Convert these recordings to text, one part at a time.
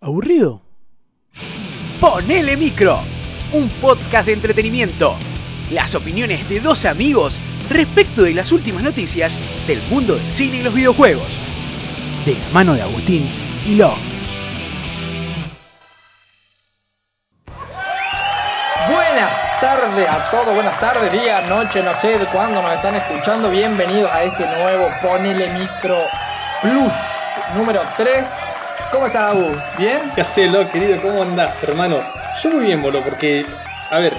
¿Aburrido? Ponele Micro, un podcast de entretenimiento. Las opiniones de dos amigos respecto de las últimas noticias del mundo del cine y los videojuegos. De la mano de Agustín y Lo. Buenas tardes a todos, buenas tardes, día, noche, no sé de cuándo nos están escuchando. Bienvenidos a este nuevo Ponele Micro Plus número 3. ¿Cómo estás, Agu? ¿Bien? ¿Qué haces, lo querido? ¿Cómo andás, hermano? Yo muy bien, boludo, porque, a ver,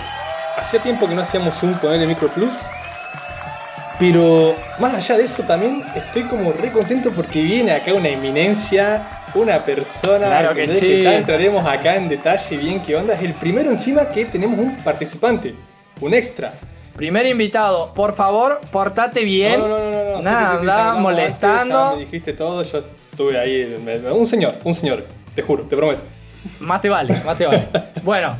hacía tiempo que no hacíamos un Ponele Micro Plus. Pero más allá de eso también estoy como re contento porque viene acá una eminencia, una persona Claro que sí. ya entraremos acá en detalle bien qué onda. Es el primero encima que tenemos un participante, un extra. Primer invitado, por favor, portate bien. No, no, no, no, no. Nada, sí, sí, sí, andá antes, molestando. ya me dijiste todo, yo estuve ahí. me- Un señor, un señor, te juro, te prometo. Más te vale, más te vale. bueno,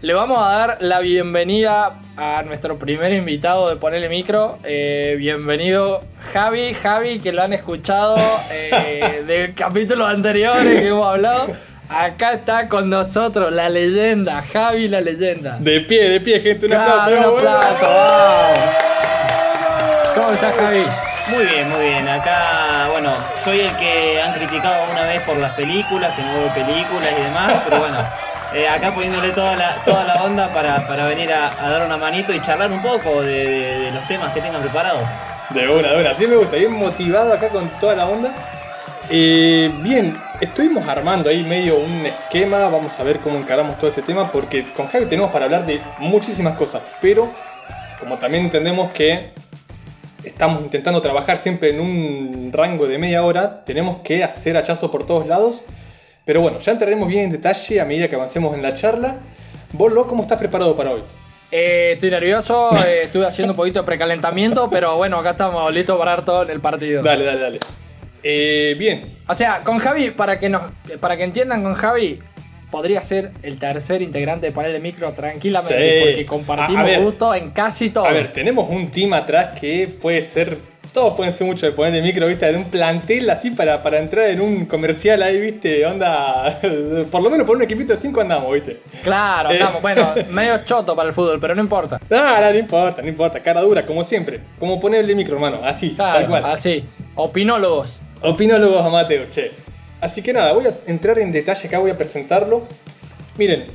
le vamos a dar la bienvenida a nuestro primer invitado de Ponele Micro. Eh, bienvenido Javi, Javi, que lo han escuchado eh, de capítulos anteriores que hemos hablado. Acá está con nosotros la leyenda, Javi la leyenda. De pie, de pie, gente, un Claro, aplauso. un vamos, aplauso. ¿Cómo estás, Javi? Muy bien, muy bien. Acá, bueno, soy el que han criticado una vez por las películas, que no veo películas y demás, pero bueno, eh, acá poniéndole toda la, toda la onda para, para venir a, a dar una manito y charlar un poco de, de- de los temas que tengan preparados. De una, de una, así me gusta, bien motivado acá con toda la onda. Eh, bien, estuvimos armando ahí medio un esquema, vamos a ver cómo encaramos todo este tema, porque con Javi tenemos para hablar de muchísimas cosas, pero como también entendemos que estamos intentando trabajar siempre en un rango de media hora, tenemos que hacer hachazo por todos lados, pero bueno, ya entraremos bien en detalle a medida que avancemos en la charla. Vos, Lo, ¿cómo estás preparado para hoy? Eh, estoy nervioso, eh, estuve haciendo un poquito de precalentamiento, pero bueno, acá estamos listos para dar todo en el partido. Dale, dale, dale. Eh, bien, O sea, con Javi, para que nos, para que entiendan con Javi, podría ser el tercer integrante de panel de micro tranquilamente, Sí. porque compartimos A- a ver. gusto en casi todo. A ver, tenemos un team atrás que puede ser. Todos pueden ser mucho de poner el micro, viste, de un plantel así para, para entrar en un comercial ahí, viste, onda. Por lo menos por un equipito de 5 andamos, viste. Claro, Eh. estamos, bueno, medio choto para el fútbol, pero no importa. Ah, no, no importa, no importa, cara dura, como siempre. Como ponerle micro, hermano, así, tal cual. así. Opinólogos. Opinólogos amateur, che. Así que nada, voy a entrar en detalle acá, voy a presentarlo. Miren,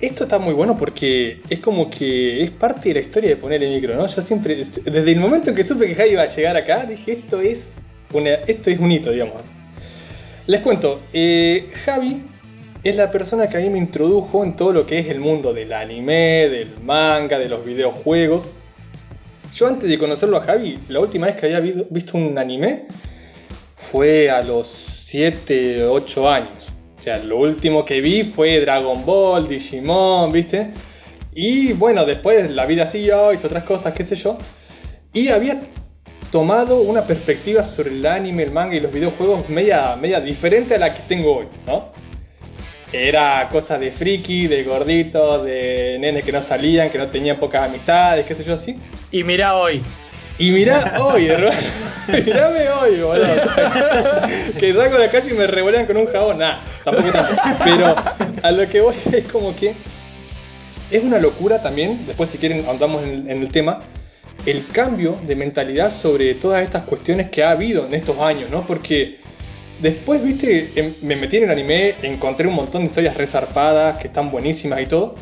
esto está muy bueno porque es como que es parte de la historia de poner el micro, ¿no? Yo siempre, desde el momento en que supe que Javi iba a llegar acá, dije, esto es, una- esto es un hito, digamos. Les cuento, eh, Javi es la persona que a mí me introdujo en todo lo que es el mundo del anime, del manga, de los videojuegos. Yo antes de conocerlo a Javi, la última vez que había visto un anime fue a los 7, 8 años. O sea, lo último que vi fue Dragon Ball, Digimon, ¿viste? Y bueno, después la vida siguió, hizo otras cosas, qué sé yo. Y había tomado una perspectiva sobre el anime, el manga y los videojuegos media, media diferente a la que tengo hoy, ¿no? Era cosa de friki, de gorditos, de nenes que no salían, que no tenían pocas amistades, qué sé yo así. Y mirá hoy. Y mirá hoy, hermano. Mirame hoy, boludo. que salgo de la calle y me revolean con un jabón. Nah, tampoco tanto. Pero a lo que voy es como que es una locura también. Después, si quieren, andamos en, en el tema. El cambio de mentalidad sobre todas estas cuestiones que ha habido en estos años, ¿no? Porque después, viste, em- me metí en el anime, encontré un montón de historias resarpadas que están buenísimas y todo.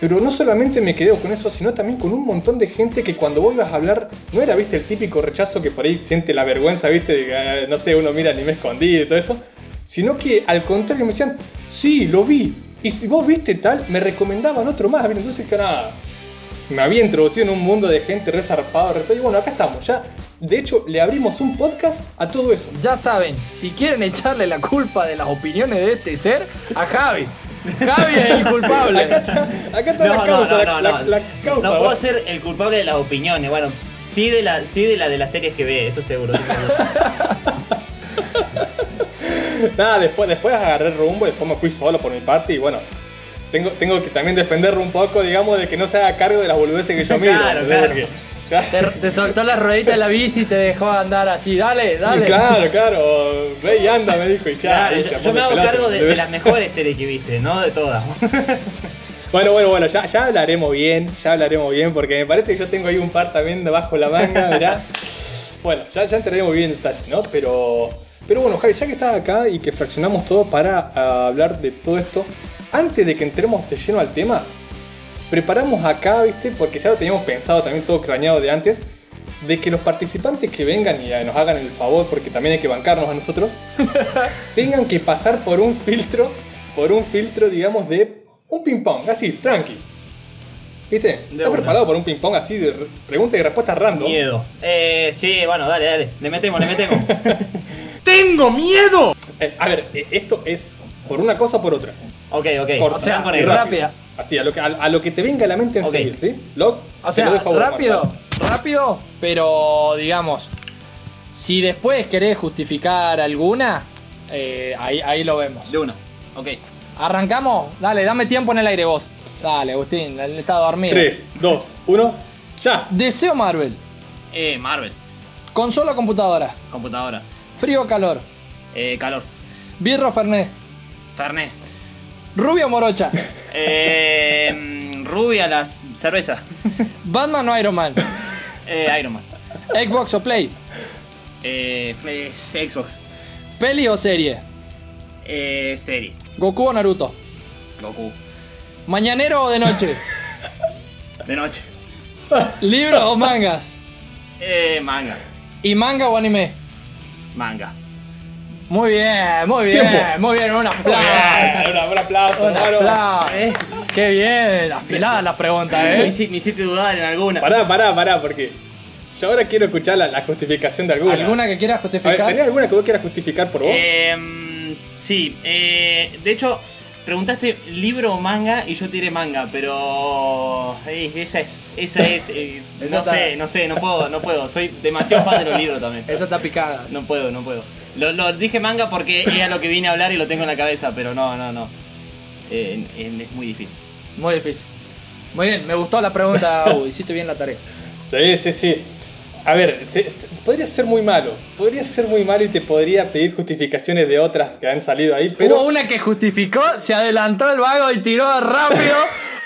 Pero no solamente me quedé con eso, sino también con un montón de gente que cuando vos ibas a hablar, no era, viste, el típico rechazo que por ahí siente la vergüenza, viste, de eh, no sé, uno mira anime escondido y todo eso, sino que al contrario me decían, sí, lo vi, y si vos viste tal, me recomendaban otro más, ¿viste? entonces que nada, me había introducido en un mundo de gente resarpada, re y bueno, acá estamos, ya, de hecho, le abrimos un podcast a todo eso. Ya saben, si quieren echarle la culpa de las opiniones de este ser, a Javi. Javi es el culpable. Acá está la No, no, causa, no, la, no, la- no. la causa. No puedo ser el culpable de las opiniones, bueno, sí de la, sí de la de las series que ve, eso seguro. Nada, después, después agarré rumbo, después me fui solo por mi parte y bueno, tengo, tengo que también defenderlo un poco, digamos, de que no se haga cargo de las boludeces que yo miro. Claro, claro. Porque Te, te soltó la ruedita de la bici y te dejó andar así. Dale, dale. Claro, claro. Ve y anda, me dijo y ya. Yo, yo me hago Pelate. cargo de, de las mejores series que viste, no de todas. Bueno, bueno, bueno, ya, ya hablaremos bien, ya hablaremos bien, porque me parece que yo tengo ahí un par también debajo la manga, mirá. Bueno, ya, ya entraremos bien en detalle, ¿no? Pero, pero bueno, Javi, ya que estás acá y que fraccionamos todo para hablar de todo esto, antes de que entremos de lleno al tema, preparamos acá, ¿viste? Porque ya lo teníamos pensado también todo craneado de antes, de que los participantes que vengan y ah, nos hagan el favor, porque también hay que bancarnos a nosotros, tengan que pasar por un filtro, por un filtro, digamos, de un ping-pong, así, tranqui. ¿Viste? ¿Estás preparado para un ping-pong así de re- pregunta y respuesta random? Miedo. Eh, sí, bueno, dale, dale. Le metemos, le metemos. ¡Tengo miedo! Eh, a ver, eh, esto es por una cosa o por otra. Ok, ok. Corta, O sea, con rápido. Así, a lo, que, a, a lo que te venga a la mente Ok. enseguida, ¿sí? Lo, O lo sea, dejo a vos, rápido, Marta. rápido, pero digamos, si después querés justificar alguna, eh, ahí, ahí lo vemos. De uno. Ok. Arrancamos, dale, dame tiempo en el aire vos. Dale, Agustín, él está dormido. 3, 2, 1, ya. Deseo Marvel, Eh, Marvel. consola o computadora, Computadora. frío o calor, Eh, calor. birro o fernet, Fernet. Rubio o morocha, Eh, rubia las cerveza. Batman o Iron Man, Eh, Iron Man. Xbox o Play, Eh, Xbox. peli o serie, Eh, serie. Goku o Naruto, Goku. mañanero o de noche, De noche. libro o mangas, Eh, manga. y manga o anime. Manga. Muy bien, muy bien, Tiempo. muy bien, un aplauso. Un, un aplauso, Un aplauso. Eh. Qué bien, afilada la pregunta, Me, ¿eh? hici- me hiciste dudar en alguna. Pará, pará, pará, porque yo ahora quiero escuchar la, la justificación de alguna. ¿Alguna que quieras A ver, justificar? ¿tenés alguna que vos quieras justificar por vos? Eh, mm, sí, eh, de hecho, preguntaste libro o manga y yo tiré manga, pero eh, esa es, esa es, eh, no está- sé, no sé, no puedo, no puedo, soy demasiado fan de los libros también. Esa está picada. No puedo, no puedo. Lo, lo dije manga porque era lo que vine a hablar y lo tengo en la cabeza, pero no, no, no. Eh, es muy difícil. Muy difícil. Muy bien, me gustó la pregunta, Hugo, hiciste bien la tarea. Sí, sí, sí. A ver, se- se- podría ser muy malo. Podría ser muy malo y te podría pedir justificaciones de otras que han salido ahí, pero. Hubo una que justificó, se adelantó el vago y tiró rápido.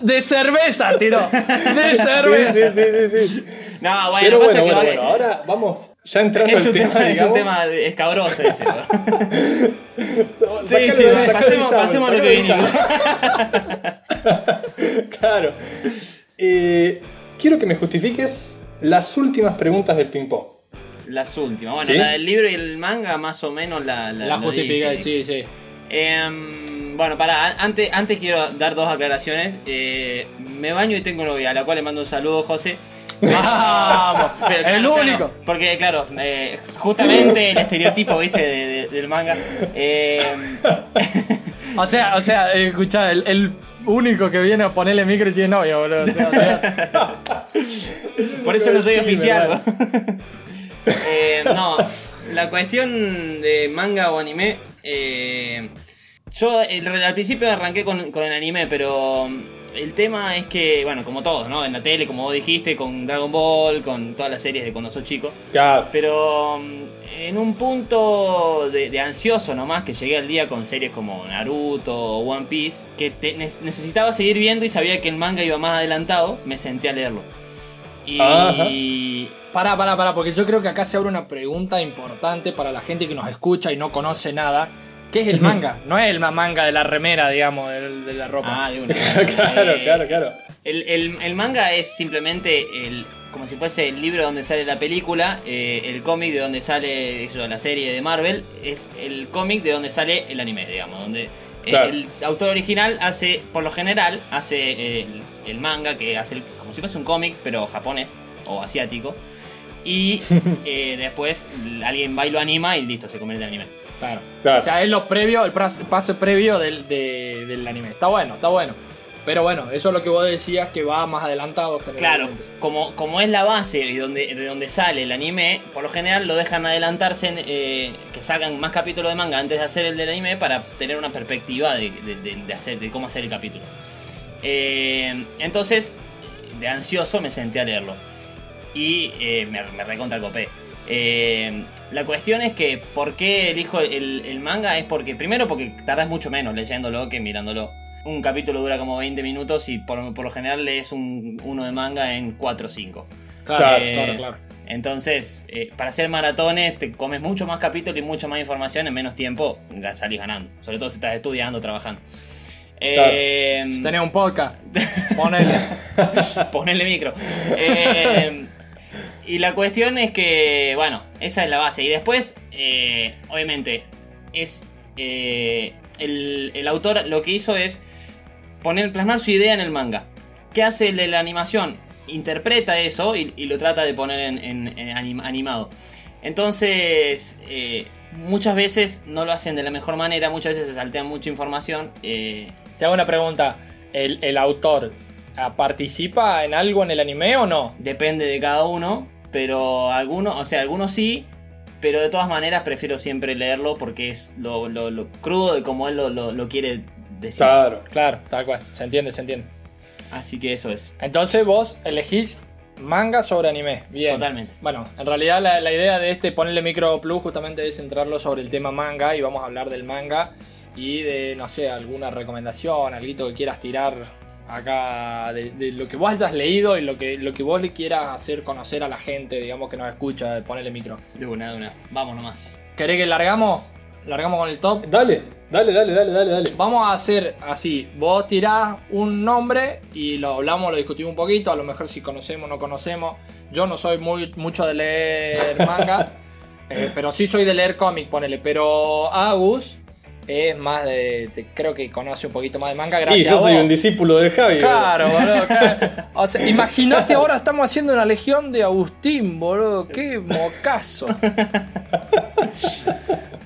De cerveza tiró. De cerveza. sí, sí, sí, sí. No, bueno, Pero pasa bueno, que bueno, ahora vamos ya entrando es al un tema, tema, es un tema escabroso ese. ¿no? No, Sí, sí, pasemos- pasemos a lo que chat. claro. Eh, quiero que me justifiques las últimas preguntas del ping-pong. Las últimas. Bueno, ¿Sí? la del libro y el manga, más o menos la, la, La justifica, sí, sí. Em, bueno, para, antes, antes quiero dar dos aclaraciones. Eh, me baño y tengo novia, a la cual le mando un saludo, José. Vamos, Pero, el claro, único. porque, claro, eh, justamente el estereotipo, viste, de- de- del manga. Em, O sea, o sea, eh, escuchá, el, el único que viene a ponerle micro y tiene novia, boludo. O sea, o sea, por eso no soy oficial. Eh, no, la cuestión de manga o anime. eh, yo el- al principio arranqué con, con el anime, pero el tema es que, bueno, como todos, ¿no? En la tele, como vos dijiste, con Dragon Ball, con todas las series de cuando sos chico. Ya, Pero mm, en un punto de, de ansioso nomás, que llegué al día con series como Naruto o One Piece, que te- ne- necesitaba seguir viendo y sabía que el manga iba más adelantado, me senté a leerlo. Y... Ajá. Pará, pará, pará, porque yo creo que acá se abre una pregunta importante para la gente que nos escucha y no conoce nada. ¿Qué es el manga? No es el manga de la remera, digamos, de, la ropa. Ah, de una. claro, Eh, claro, claro. El, el- el manga es simplemente el, como si fuese el libro donde sale la película, eh, el cómic de donde sale eso, la serie de Marvel, es el cómic de donde sale el anime, digamos, donde eh, Claro. el autor original hace, por lo general, hace el, el manga, que hace el- como si fuese un cómic, pero japonés o asiático. Y eh, después alguien va y lo anima y listo, se convierte en anime. Claro. Claro. O sea, es lo previo, el pase previo del, de- del anime. Está bueno, está bueno. Pero bueno, eso es lo que vos decías que va más adelantado Claro, como, como es la base y donde, de donde sale el anime, por lo general lo dejan adelantarse, en, eh, que salgan más capítulos de manga antes de hacer el del anime para tener una perspectiva de, de- de- de hacer, de cómo hacer el capítulo. Eh, entonces, de ansioso me senté a leerlo. Y eh, me, me recontra copé. Eh, la cuestión es que, ¿por qué elijo el, el manga? Es porque, primero, porque tardas mucho menos leyéndolo que mirándolo. Un capítulo dura como 20 minutos y por, por lo general lees un, uno de manga en 4 o 5. Claro, Eh, claro, claro. Entonces, eh, para hacer maratones, te comes mucho más capítulo y mucha más información en menos tiempo, salís ganando. Sobre todo si estás estudiando, trabajando. Eh, Si tenés un podcast, ponele. Ponele micro. Eh, y la cuestión es que, bueno, esa es la base. Y después, eh, obviamente, es. eh, el, el autor lo que hizo es poner, plasmar su idea en el manga. ¿Qué hace el de la animación? Interpreta eso y, y lo trata de poner en, en- en anim- animado. Entonces, eh, muchas veces no lo hacen de la mejor manera, muchas veces se saltean mucha información. eh, Te hago una pregunta. ¿El, el autor ah, participa en algo en el anime o no? Depende de cada uno, pero algunos, o sea, algunos sí, pero de todas maneras prefiero siempre leerlo porque es lo, lo- lo crudo de como él lo, lo- lo quiere decir. Claro. Claro, tal cual. Se entiende, se entiende. Así que eso es. Entonces vos elegís manga sobre anime. Bien. Totalmente. Bueno, en realidad la, la idea de este ponerle micro plus justamente es centrarlo sobre el tema manga y vamos a hablar del manga y de, no sé, alguna recomendación, algo que quieras tirar acá de, de lo que vos hayas leído y lo que, lo que vos le quieras hacer conocer a la gente, digamos, que nos escucha, de ponerle micro. De una, de una. Vamos nomás. ¿Querés que largamos? ¿Largamos con el top? Dale, dale, dale, dale, dale, dale. Vamos a hacer así, vos tirás un nombre y lo hablamos, lo discutimos un poquito, a lo mejor si conocemos o no conocemos. Yo no soy muy mucho de leer manga, eh, pero sí soy de leer cómic, ponele. Pero Agus es más de, creo que conoce un poquito más de manga, Y gracias yo a soy vos. un discípulo de Javi. Claro, boludo. claro. O sea, imagínate ahora estamos haciendo una legión de Agustín, boludo. Qué mocazo.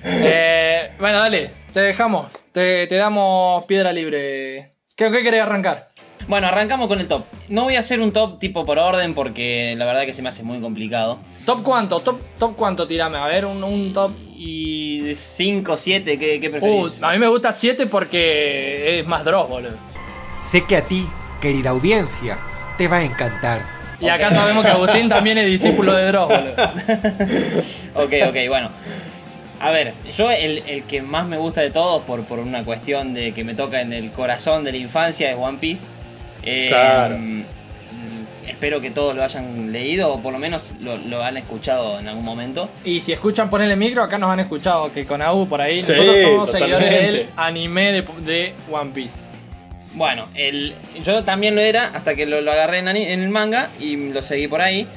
Eh, bueno, dale, te dejamos. Te, te damos piedra libre. ¿Qué, qué querés arrancar? Bueno, arrancamos con el top. No voy a hacer un top tipo por orden porque la verdad que se me hace muy complicado. ¿Top cuánto? ¿Top, top cuánto? Tirame, a ver, un, un top. Y 5, 7, ¿qué, qué Uh, preferís? a mí me gusta 7 porque es más Dross, boludo. Sé que a ti, querida audiencia, te va a encantar. Y acá sabemos que Agustín también es discípulo de Dross, boludo. Ok, ok, bueno. A ver, yo el, el que más me gusta de todos, por, por una cuestión de que me toca en el corazón de la infancia, es One Piece. Eh, Claro. mm, espero que todos lo hayan leído o por lo menos lo, lo han escuchado en algún momento. Y si escuchan ponerle micro, acá nos han escuchado que con Agu por ahí. Sí, nosotros somos seguidores del anime de, de One Piece. Bueno, el, yo también lo era hasta que lo, lo agarré en el manga y lo seguí por ahí.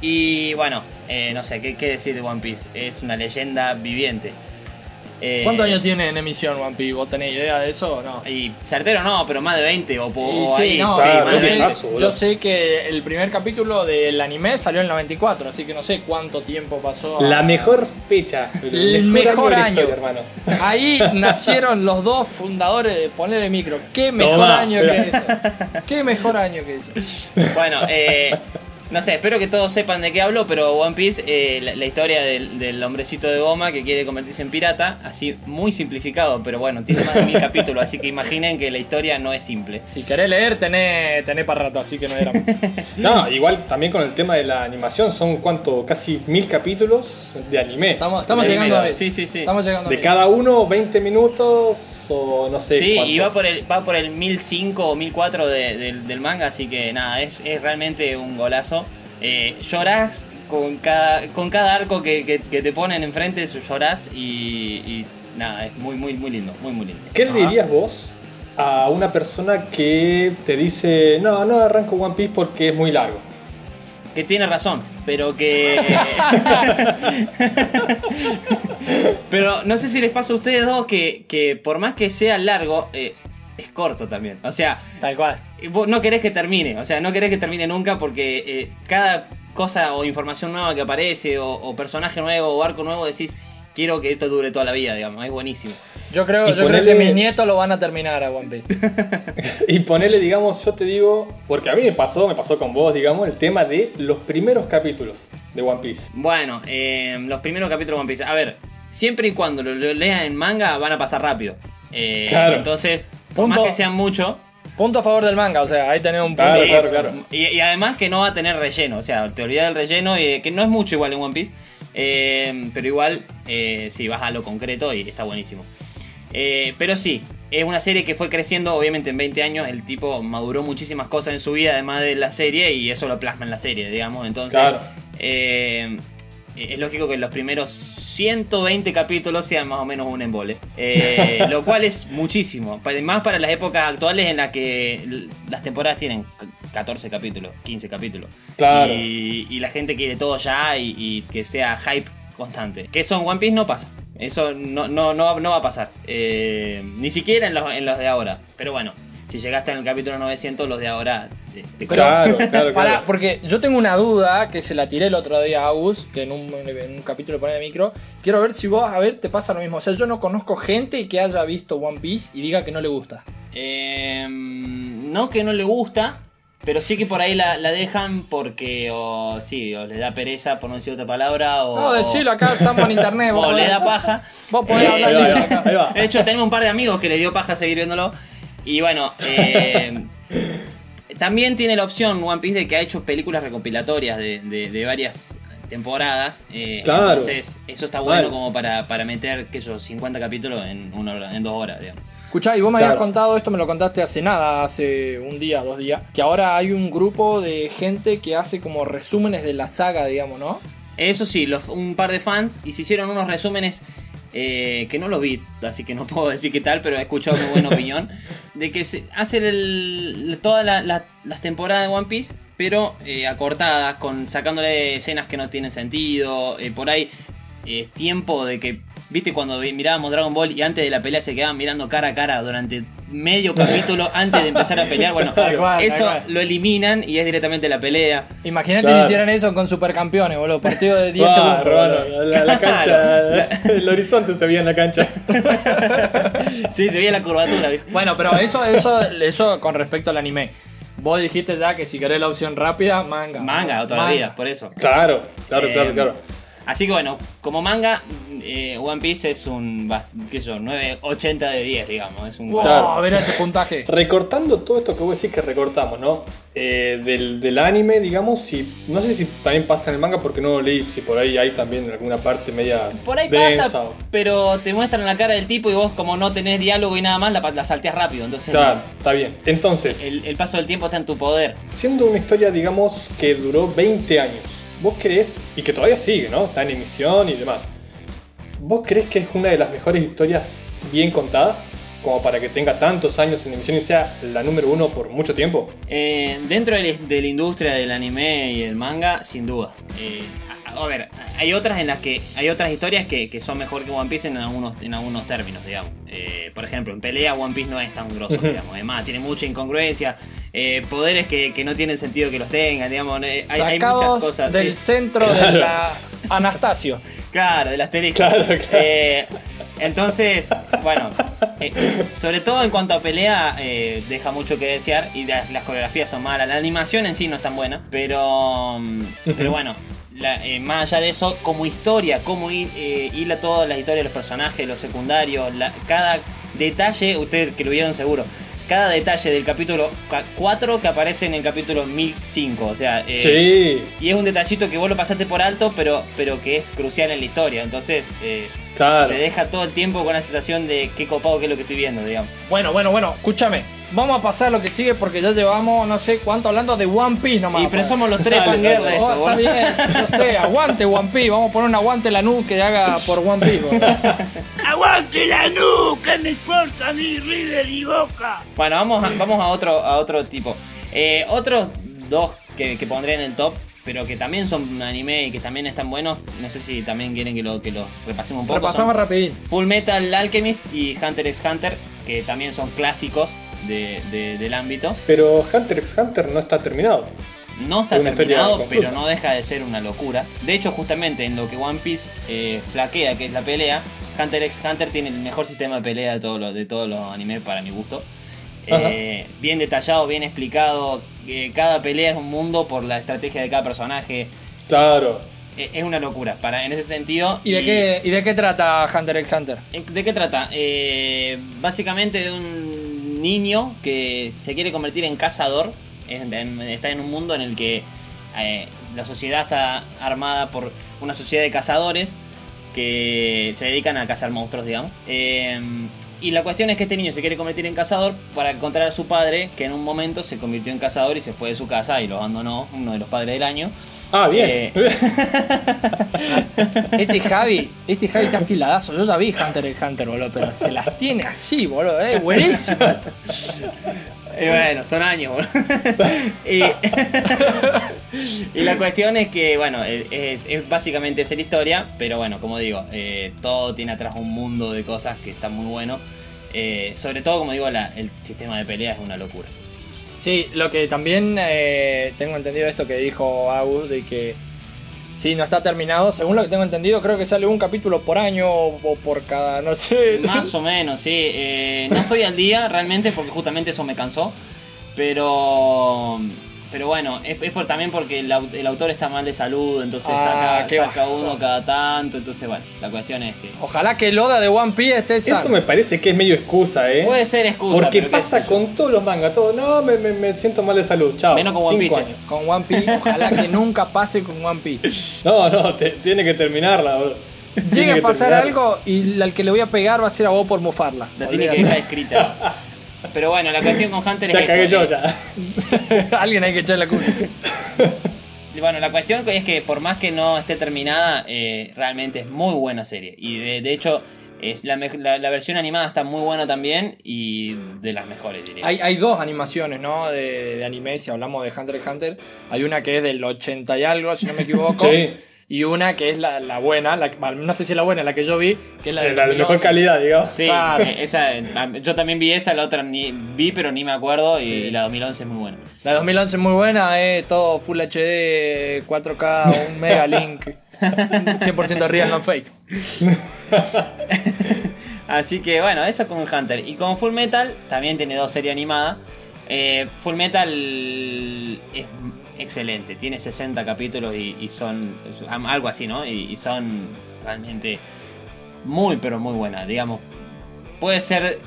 Y bueno, eh, no sé, ¿qué, qué decir de One Piece? Es una leyenda viviente. Eh, ¿Cuántos años tiene en emisión One Piece? ¿Vos tenés idea de eso o no? Y certero no, pero más de 20 o, po- Y o sí, ahí. no, sí, claro, más yo, de sé, 20. Mazo, boludo. yo sé que el primer capítulo del anime salió en el 94, así que no sé cuánto tiempo pasó. a- La mejor fecha. El mejor año. historia, hermano. Ahí nacieron los dos fundadores de Ponerle Micro. ¿Qué mejor Toma. año que eso? ¿Qué mejor año que eso? Bueno, eh, no sé, espero que todos sepan de qué hablo, pero One Piece, eh, la, la historia del, del hombrecito de goma que quiere convertirse en pirata, así muy simplificado, pero bueno, tiene más de mil capítulos, así que imaginen que la historia no es simple. Si querés leer, tenés, tenés para rato, así que no era. No, igual también con el tema de la animación, son cuánto, casi mil capítulos de anime. Estamos, estamos llegando a sí, sí, sí. Estamos llegando a De cada uno, 20 minutos o no sé. Sí, cuánto. y va por el, va por el 1005 o 1004 de- del- del manga, así que nada, es, es realmente un golazo. Eh, llorás con cada, con cada arco que, que- que te ponen enfrente, llorás y, y nada, es muy, muy, muy lindo, muy, muy lindo. ¿Qué le dirías vos a una persona que te dice, no, no arranco One Piece porque es muy largo? Que tiene razón, pero que... pero no sé si les pasa a ustedes dos que, que por más que sea largo, eh, es corto también. O sea, Tal cual. vos no querés que termine, o sea, no querés que termine nunca porque eh, cada cosa o información nueva que aparece o, o personaje nuevo o arco nuevo decís, quiero que esto dure toda la vida, digamos, es buenísimo. Yo creo, Y yo creo ponele- que mis nietos lo van a terminar a One Piece. Y ponerle, digamos, yo te digo, porque a mí me pasó, me pasó con vos, digamos, el tema de los primeros capítulos de One Piece. Bueno, eh, los primeros capítulos de One Piece, a ver, siempre y cuando lo, lo lean en manga van a pasar rápido. Eh, Claro. Entonces, por Punto. más que sean mucho, Punto a favor del manga, o sea, ahí tenés un punto. Claro, Sí, claro, claro. Y, y además que no va a tener relleno, o sea, te olvidas del relleno, y, que no es mucho igual en One Piece, eh, pero igual eh, sí, vas a lo concreto y está buenísimo. Eh, pero sí, es una serie que fue creciendo, obviamente en 20 años el tipo maduró muchísimas cosas en su vida, además de la serie, y eso lo plasma en la serie, digamos. Entonces, Claro. eh, es lógico que los primeros 120 capítulos sean más o menos un embole. Eh, lo cual es muchísimo. Más para las épocas actuales en las que las temporadas tienen c- 14 capítulos, 15 capítulos. Claro. Y, y la gente quiere todo ya y, y que sea hype constante. Que eso en One Piece no pasa. Eso no, no, no, no va a pasar. Eh, ni siquiera en los, en los de ahora. Pero bueno, si llegaste en el capítulo 900, los de ahora te, te Pero- Claro, claro, claro. porque yo tengo una duda que se la tiré el otro día a Agus, que en un, en un capítulo pone el micro. Quiero ver si vos, a ver, te pasa lo mismo. O sea, yo no conozco gente que haya visto One Piece y diga que no le gusta. Eh, no que no le gusta, pero sí que por ahí la, la dejan porque o sí, o le da pereza por no decir otra palabra o, No, decilo, acá estamos en internet. vos o le podés- da paja. Vos podés Eh, hablar. De hecho, tenemos un par de amigos que le dio paja seguir viéndolo. Y bueno, eh, también tiene la opción One Piece de que ha hecho películas recopilatorias de, de- de varias temporadas. eh, Claro. Entonces, eso está bueno Vale. como para, para meter, que yo, 50 capítulos en, una hora- en dos horas, digamos. Escuchá, y vos me habías contado esto, me lo contaste hace nada, hace un día, dos días, que ahora hay un grupo de gente que hace como resúmenes de la saga, digamos, ¿no? Eso sí, los- un par de fans y se hicieron unos resúmenes eh, que no los vi, así que no puedo decir qué tal, pero he escuchado muy buena opinión. De que se hacen el- todas la- las temporadas de One Piece, pero eh, acortadas, con sacándole escenas que no tienen sentido. eh, por ahí, eh, tiempo de que. ¿Viste cuando vi- mirábamos Dragon Ball y antes de la pelea se quedaban mirando cara a cara durante medio capítulo antes de empezar a pelear? Bueno, Tal cual, eso tal cual. lo eliminan y es directamente la pelea. Imagínate Claro. si hicieran eso con supercampeones, boludo. Partido de 10 Ah, segundos. boludo. la, la cancha, el horizonte se veía en la cancha. Sí, se veía la curvatura. Bueno, pero eso, eso, eso con respecto al anime. Vos dijiste ya que si querés la opción rápida, manga. Manga todavía, por eso. Claro, claro, Eh, claro, claro. Así que bueno, como manga, eh, One Piece es un, qué sé yo, 980 de 10, digamos. Es un... Wow, Claro. a ver ese puntaje. Recortando todo esto que vos decís que recortamos, ¿no? Eh, del, del anime, digamos, y no sé si también pasa en el manga porque no lo leí, si por ahí hay también alguna parte media Por ahí densa. pasa, o- pero te muestran la cara del tipo y vos como no tenés diálogo y nada más, la, la salteás rápido. Entonces Claro, está bien. Entonces, el, el paso del tiempo está en tu poder. siendo una historia, digamos, que duró 20 años, ¿vos crees, y que todavía sigue, ¿no? Está en emisión y demás, ¿vos crees que es una de las mejores historias bien contadas? Como para que tenga tantos años en emisión y sea la número uno por mucho tiempo. Eh, dentro de la, industria del anime y el manga, sin duda. Eh, a, ver, hay otras en las que hay otras historias que, que son mejor que One Piece en algunos, en algunos términos, digamos. Eh, por ejemplo, en pelea One Piece no es tan grosso, digamos. Además, tiene mucha incongruencia, eh, poderes que, que no tienen sentido que los tengan, digamos. eh, hay, hay muchas cosas. del sí. centro de la Anastasio. Claro, del asterisco. Claro, claro. Eh, entonces, bueno, sobre todo en cuanto a pelea, deja mucho que desear y las, las coreografías son malas. La animación en sí no es tan buena, pero, mm, pero bueno, la- eh, más allá de eso, como historia, cómo hi- eh, hila toda la historia de los personajes, los secundarios, la- cada detalle, ustedes que lo vieron seguro. Cada detalle del capítulo 4 que aparece en el capítulo 1005. O sea, eh, sí, y es un detallito que vos lo pasaste por alto, pero, pero que es crucial en la historia. Entonces, eh, claro. te deja todo el tiempo con la sensación de qué copado que es lo que estoy viendo, digamos. Bueno, bueno, bueno, escúchame. Vamos a pasar a lo que sigue porque ya llevamos no sé cuánto hablando de One Piece nomás. y pero pues. somos los tres Dale, fangirls de dale. esto, Oh, está bien, no sé, aguante One Piece. Vamos a poner un aguante la nu que haga por One Piece. ¡Aguante la nuca! ¡Me importa a mí, River y Boca! Bueno, vamos a, vamos a otro, a otro tipo. Eh, otros dos que, que pondré en el top, pero que también son anime y que también están buenos. No sé si también quieren que lo, que lo repasemos un poco. Repasamos rapidín. Full Metal Alchemist y Hunter x Hunter, que también son clásicos de- de- del ámbito. Pero Hunter x Hunter no está terminado. No está una terminado, pero no deja de ser una locura. De hecho, justamente en lo que One Piece eh, flaquea, que es la pelea, Hunter x Hunter tiene el mejor sistema de pelea de todos los, de todos los animes para mi gusto. Eh, bien detallado, bien explicado. eh, cada pelea es un mundo por la estrategia de cada personaje. Claro. Eh, es una locura, para, en ese sentido. ¿Y de, qué, ¿Y de qué trata Hunter x Hunter? ¿De qué trata? Eh, básicamente de un niño que se quiere convertir en cazador. Está en un mundo en el que eh, la sociedad está armada por una sociedad de cazadores que se dedican a cazar monstruos, digamos. Eh, y la cuestión es que este niño se quiere convertir en cazador para encontrar a su padre, que en un momento se convirtió en cazador y se fue de su casa y lo abandonó, uno de los padres del año. Ah, bien. Eh, Este Javi, este Javi está afiladazo. Yo ya vi Hunter x Hunter, boludo, pero se las tiene así, boludo, eh, buenísimo. Y bueno, son años, boludo. y, y la cuestión es que, bueno, es, es básicamente esa la historia, pero bueno, como digo, eh, todo tiene atrás un mundo de cosas que está muy bueno. Eh, sobre todo, como digo, la- el sistema de pelea es una locura. Sí, lo que también eh, tengo entendido esto que dijo Agus, de que si no está terminado, según lo que tengo entendido, creo que sale un capítulo por año o por cada, no sé. Más o menos, sí. Eh, no estoy al día realmente porque justamente eso me cansó. Pero. Pero bueno, es, es por, también porque el, au- el autor está mal de salud, entonces Ah, saca, uno cada tanto. Entonces, bueno, la cuestión es que. Ojalá que el Oda de One Piece esté sano. Eso me parece que es medio excusa, ¿eh? Puede ser excusa. Porque pero pasa con todos los mangas, todo. No, me, me- me siento mal de salud. Chao. Menos con One Cinco Piece. años. Con One Piece, ojalá que nunca pase con One Piece. No, no, te- tiene que terminarla, boludo. Tiene Llegue a pasar terminarla. algo y al que le voy a pegar va a ser a vos por mofarla. La tiene que dejar escrita. Pero bueno, la cuestión con Hunter es Ya esto, cagué yo, que- ya. Alguien hay que echarle la culpa. Bueno, la cuestión es que por más que no esté terminada, eh, realmente es muy buena serie. Y de, de hecho, es la, la- la versión animada está muy buena también y de las mejores, diría. Hay, hay dos animaciones, ¿no? De, de anime, si hablamos de Hunter x Hunter. Hay una que es del 80 y algo, si no me equivoco. Sí. Y una que es la, la buena, la, que- no sé si es la buena, la que yo vi, que es la de La de mejor 2011. calidad, digamos. Sí, Claro. eh, esa, eh, yo también vi esa, la otra ni, vi pero ni me acuerdo y, Sí. la 2011 es muy buena. La de 2011 es muy buena, es todo Full HD, 4K, un Mega Link, 100% real, no fake. Así que bueno, eso con Hunter. Y con Full Metal también tiene dos series animadas. Eh, Full Metal es excelente, tiene 60 capítulos y, y son algo así, ¿no? Y, y son realmente muy, pero muy buenas. Digamos, puede ser,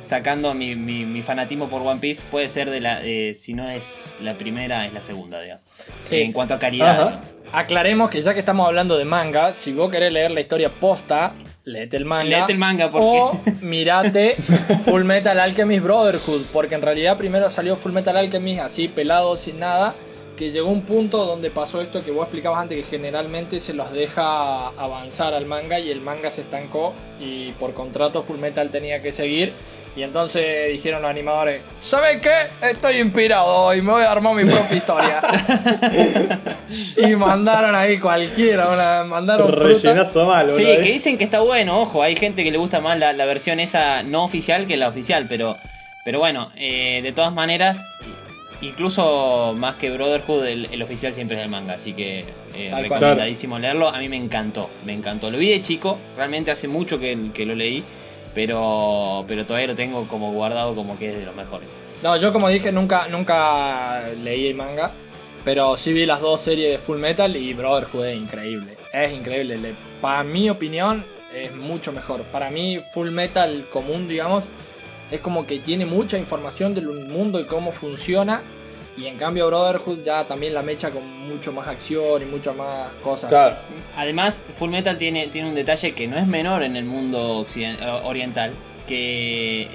sacando mi, mi- mi fanatismo por One Piece, puede ser de la, eh, si no es la primera, es la segunda, digamos. Sí. En cuanto a calidad. Aclaremos que ya que estamos hablando de manga, si vos querés leer la historia posta, leete el manga. Leete el manga, porque- O mirate Full Metal Alchemist Brotherhood, porque en realidad primero salió Full Metal Alchemist así pelado, sin nada, que llegó un punto donde pasó esto que vos explicabas antes, que generalmente se los deja avanzar al manga y el manga se estancó y por contrato Full Metal tenía que seguir. Y entonces dijeron los animadores, ¿saben qué? Estoy inspirado y me voy a armar mi propia historia. y mandaron ahí cualquiera, una- mandaron. Rellenazo malo, Sí, boludo, que ¿eh? dicen que está bueno, ojo, hay gente que le gusta más la, la versión esa no oficial que la oficial, pero, pero bueno, eh, de todas maneras, incluso más que Brotherhood, el, el oficial siempre es el manga, así que eh, cual. recomendadísimo leerlo, a mí me encantó, me encantó, lo vi de chico, realmente hace mucho que, que lo leí, pero, pero todavía lo tengo como guardado como que es de los mejores. No, yo como dije, nunca, nunca leí el manga, pero sí vi las dos series de Full Metal y Brotherhood es increíble. Es increíble. Le- Para mi opinión, es mucho mejor. Para mí, Full Metal común, digamos, es como que tiene mucha información del mundo y cómo funciona. Y en cambio, Brotherhood ya también la mecha con mucho más acción y muchas más cosas. Claro. Además, Full Metal tiene, tiene un detalle que no es menor en el mundo eh, oriental, que eh,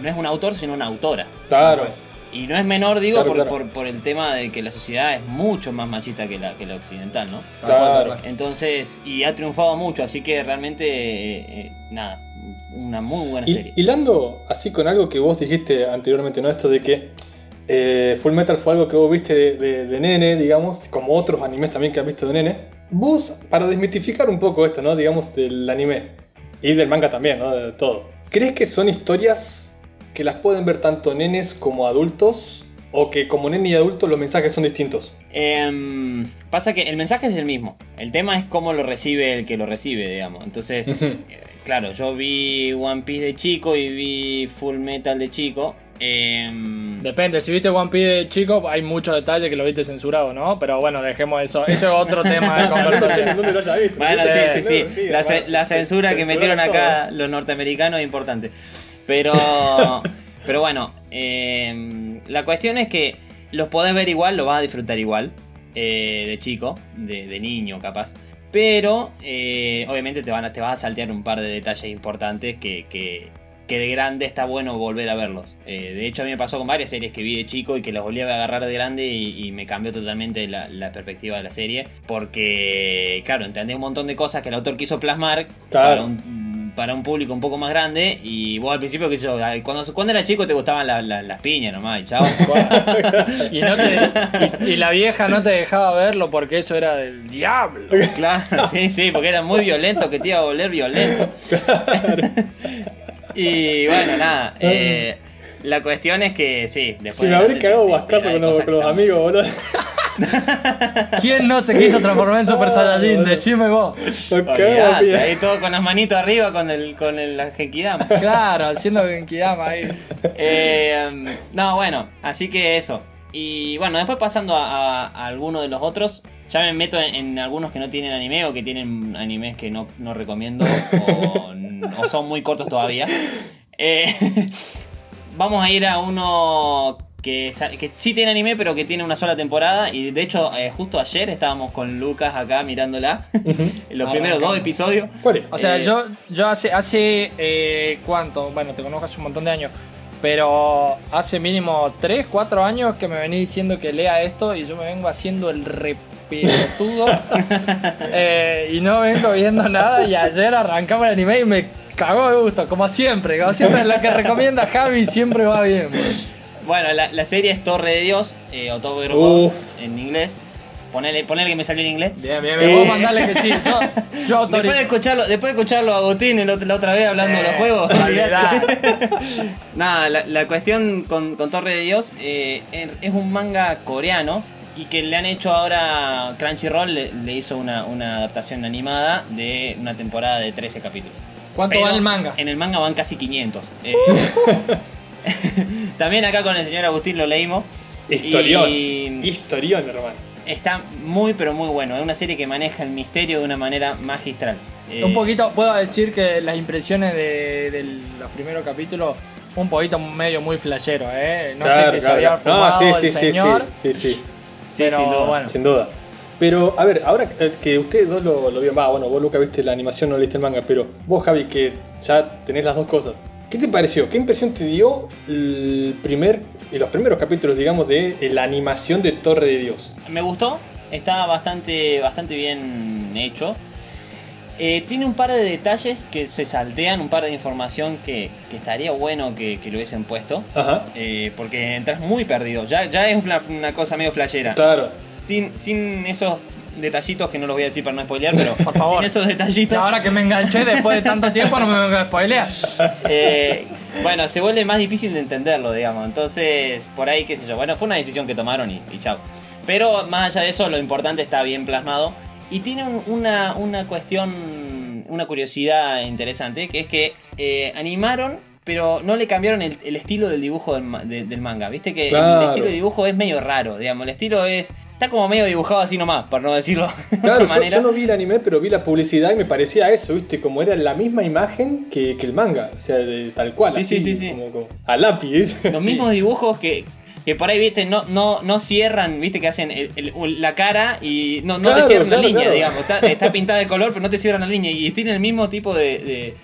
no es un autor, sino una autora. Claro. Y no es menor, digo, Claro, por, claro. por- por el tema de que la sociedad es mucho más machista que la, que la occidental, ¿no? Claro. Entonces, y ha triunfado mucho, así que realmente, eh, eh, nada, una muy buena Y, serie. hilando así con algo que vos dijiste anteriormente, ¿no? Esto de que eh, Full Metal fue algo que vos viste de, de- de nene, digamos, como otros animes también que has visto de nene. Vos, para desmitificar un poco esto, ¿no? Digamos, del anime y del manga también, ¿no? De todo. ¿Crees que son historias que las pueden ver tanto nenes como adultos? ¿O que como nene y adulto los mensajes son distintos? Em, pasa que el mensaje es el mismo. El tema es cómo lo recibe el que lo recibe, digamos. Entonces, claro, yo vi One Piece de chico y vi Full Metal de chico. Em, Depende, si viste One Piece de chico, hay muchos detalles que lo viste censurado, ¿no? Pero bueno, dejemos eso. Eso es otro tema de conversación. Bueno, sí, sí, sí. La, ce- bueno, la censura que metieron acá todo. los norteamericanos es importante. Pero, Pero bueno, eh, la cuestión es que los podés ver igual, lo vas a disfrutar igual. eh, de chico, de, de niño capaz. Pero eh, obviamente te, van a, te vas a saltear un par de detalles importantes que, que, que de grande está bueno volver a verlos. Eh, de hecho a mí me pasó con varias series que vi de chico y que las volví a agarrar de grande y, y me cambió totalmente la, la perspectiva de la serie. Porque, claro, entendí un montón de cosas que el autor quiso plasmar Claro. para, un, para un público un poco más grande. Y vos al principio, que yo, cuando, cuando era chico te gustaban la- la- las piñas nomás y chao. Y, no te- y- y la vieja no te dejaba verlo porque eso era del diablo. Claro, sí, sí, porque era muy violento, que te iba a volver violento. y bueno, nada. eh, la cuestión es que sí, después. Si me de- habré cagado de- con, los, con amigos, boludo. ¿Quién no se quiso transformar en Super Saiyajin? Decime vos. Olvidate, ahí todo con las manitos arriba con el con el la Genkidama. Claro, haciendo Genkidama ahí. Eh, no, bueno, así que eso. Y bueno, después pasando a, a- a alguno de los otros, ya me meto en, en algunos que no tienen anime o que tienen animes que no, no recomiendo o, o son muy cortos todavía. Eh, vamos a ir a uno que, sa- que sí tiene anime, pero que tiene una sola temporada. Y de hecho, eh, justo ayer estábamos con Lucas acá mirándola. Los primeros dos episodios. ¿Cuál es? O sea, Eh, yo, yo hace, hace eh, ¿cuánto? Bueno, te conozco hace un montón de años. Pero hace mínimo 3, 4 años que me venís diciendo que lea esto y yo me vengo haciendo el repetudo. eh, y no vengo viendo nada. Y ayer arrancamos el anime y me cagó de gusto, como siempre. Como siempre, la que recomienda Javi siempre va bien. bro. Bueno, la, la serie es Torre de Dios, eh, o Tower of. God en inglés. Ponele, ponele que me salió en inglés. Bien, bien, bien. Vos mandale que sí. Yo, yo Después de autorizo. escucharlo, después de escucharlo a Agustín el otro- la otra vez hablando Sí, de los juegos. Nada, la, la cuestión con, con Torre de Dios eh, es un manga coreano y que le han hecho ahora Crunchyroll le, le hizo una, una adaptación animada de una temporada de 13 capítulos. ¿Cuánto Pero va el manga? En el manga van casi 500. Eh, también acá con el señor Agustín lo leímos. Historión. Y Historión, hermano. está muy pero muy bueno. Es una serie que maneja el misterio de una manera magistral. Eh, Un poquito, puedo decir que las impresiones de, de los primeros capítulos, un poquito medio muy flashero, ¿eh? No sé qué se había No, fumado sí, el sí, sí, señor, sí, sí, sí, sí, pero sin duda. bueno. sin duda. Pero, a ver, ahora eh, que ustedes dos lo, lo vieron, va, bueno, vos Luca viste la animación, no leíste el manga, pero vos Javi, que ya tenés las dos cosas, ¿qué te pareció? ¿Qué impresión te dio el primer, y los primeros capítulos, digamos, de eh, la animación de Torre de Dios? Me gustó, está bastante, bastante bien hecho. Eh, tiene un par de detalles que se saltean, un par de información que, que estaría bueno que, que lo hubiesen puesto. Ajá. eh, porque entras muy perdido. Ya, ya es una, una cosa medio flashera. Claro. Sin, sin esos detallitos que no los voy a decir para no spoilear, pero Por favor. sin esos detallitos. Ahora que me enganché después de tanto tiempo, no me vengo a spoilear. Eh, bueno, se vuelve más difícil de entenderlo, digamos. Entonces, por ahí, qué sé yo. Bueno, fue una decisión que tomaron y, y chao. Pero más allá de eso, lo importante está bien plasmado. Y tiene un- una, una cuestión, una curiosidad interesante, que es que eh, animaron, pero no le cambiaron el, el estilo del dibujo del, de- del manga. Viste que el estilo de dibujo es medio raro, digamos. El estilo es... Está como medio dibujado así nomás, por no decirlo de Claro, otra yo, manera. yo no vi el anime, pero vi la publicidad y me parecía eso, ¿viste? Como era la misma imagen que, que el manga, o sea, de- tal cual. Sí, así, sí, sí, sí. Como, como a lápiz. Los Sí. mismos dibujos que, que por ahí, viste, no, no, no cierran, viste, que hacen el- el- la cara y no, no Claro, te cierran claro, la línea, claro. digamos. Está, está pintada de color, pero no te cierran la línea. Y tiene el mismo tipo de, de-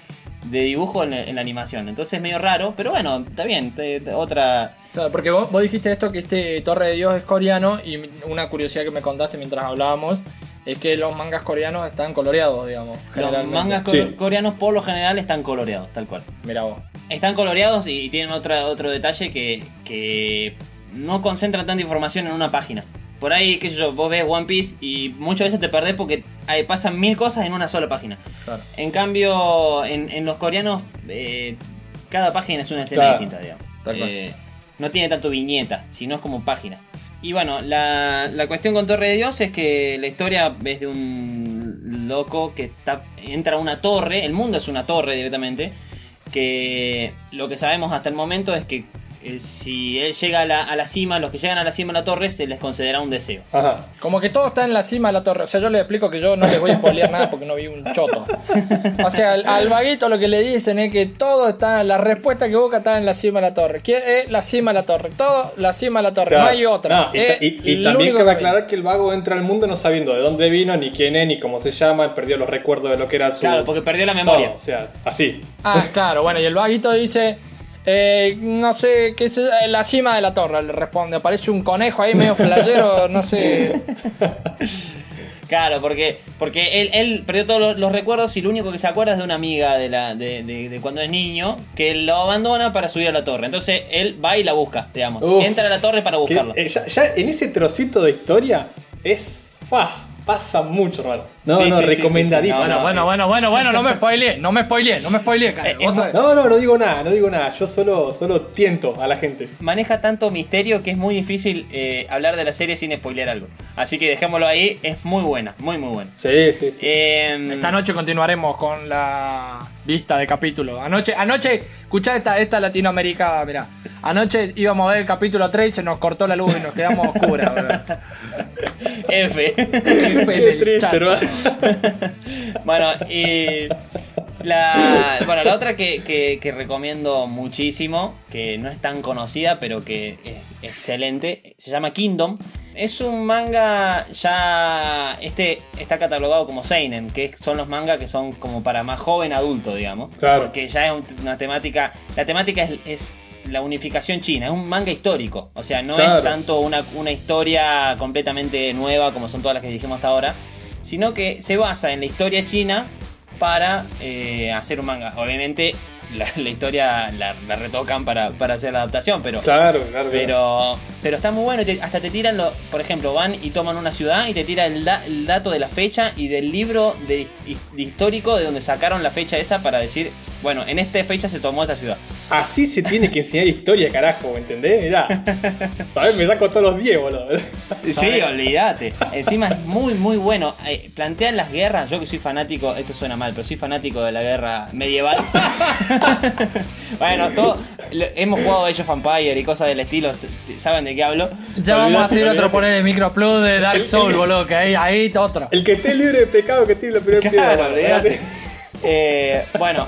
de dibujo en, en la animación. Entonces es medio raro, pero bueno, está bien. te- te- otra. Claro, porque vos, vos dijiste esto que este Torre de Dios es coreano y una curiosidad que me contaste mientras hablábamos es que los mangas coreanos están coloreados, digamos. Los mangas co- Sí. coreanos por lo general están coloreados, tal cual. Mira vos. Están coloreados y tienen otra, otro detalle que, que no concentran tanta información en una página. Por ahí, qué sé yo, vos ves One Piece y muchas veces te perdés porque ahí pasan mil cosas en una sola página. Claro. En cambio, en, en los coreanos, eh, cada página es una escena Claro. distinta, digamos. Eh, no tiene tanto viñeta, sino es como páginas. Y bueno, la, la cuestión con Torre de Dios es que la historia es de un loco que está, entra a una torre, el mundo es una torre directamente, que lo que sabemos hasta el momento es que eh, si él llega a la, a la cima, los que llegan a la cima de la torre, se les concederá un deseo. Ajá. Como que todo está en la cima de la torre. O sea, yo les explico que yo no les voy a spoilear nada porque no vi un choto. O sea, al, al vaguito lo que le dicen es que todo está, la respuesta que busca está en la cima de la torre. ¿Qué es la cima de la torre? Todo la cima de la torre. No hay otra. No, y, y- y también cabe que aclarar que el vago entra al mundo no sabiendo de dónde vino, ni quién es, ni cómo se llama, perdió los recuerdos de lo que era su. Claro, porque perdió la todo, memoria. o sea, así. Ah, claro, bueno, y el vaguito dice. Eh, no sé, ¿qué es eh, la cima de la torre? Le responde. Aparece un conejo ahí medio flayero, no sé. Claro, porque, porque él, él perdió todos los, los recuerdos y lo único que se acuerda es de una amiga de, la, de, de- de cuando es niño que lo abandona para subir a la torre. Entonces él va y la busca, digamos. Uf. Entra a la torre para Que, buscarla. eh, ya, ya en ese trocito de historia es. ¡fua! Pasa mucho, hermano. No, Sí, no, sí, recomendadísimo. sí, sí. No, Bueno, no, bueno, bueno, bueno, bueno, no me spoileé, no me spoileé, no me spoileé, cara. Eh, sabés. No, no, no digo nada, no digo nada. Yo solo, solo tiento a la gente. Maneja tanto misterio que es muy difícil eh, hablar de la serie sin spoilear algo. Así que dejémoslo ahí, es muy buena, muy muy buena. Sí, sí, sí. Eh, Esta noche continuaremos con la lista de capítulos. Anoche, anoche, escuchá esta, esta latinoamericana, mirá. Anoche íbamos a ver el capítulo 3 y se nos cortó la luz y nos quedamos oscuras, ¿verdad? F. F triste, chat. hermano. bueno, y la, bueno, la otra que, que- que recomiendo muchísimo, que no es tan conocida, pero que es excelente, se llama Kingdom. Es un manga ya. Este está catalogado como Seinen, que son los mangas que son como para más joven adulto, digamos. Claro. Porque ya es un- una temática. La temática es, es la unificación china, es un manga histórico. O sea, no Claro. es tanto una, una historia completamente nueva como son todas las que dijimos hasta ahora, sino que se basa en la historia china para eh, hacer un manga. Obviamente, la, la historia la, la retocan para, para hacer la adaptación, pero. Claro, claro. Pero, pero está muy bueno, te- hasta te tiran, lo, por ejemplo, van y toman una ciudad y te tira el, da- el dato de la fecha y del libro de, de histórico de donde sacaron la fecha esa para decir, bueno, en esta fecha se tomó esta ciudad. Así se tiene que enseñar historia, carajo, ¿me entendés? Mirá. ¿Sabes? Me saco todos los 10, boludo. Sí, olvídate. Encima es muy, muy bueno. Eh, plantean las guerras. Yo que soy fanático, esto suena mal, pero soy fanático de la guerra medieval. bueno, todo, lo- hemos jugado Age of Empire y cosas del estilo. ¿Saben de qué hablo? Ya vamos a hacer otro poner el micro plus de Dark Souls, boludo, que ahí, ahí otro. El que esté libre de pecado que tire la primera piedra. Claro, hermano. Eh, bueno,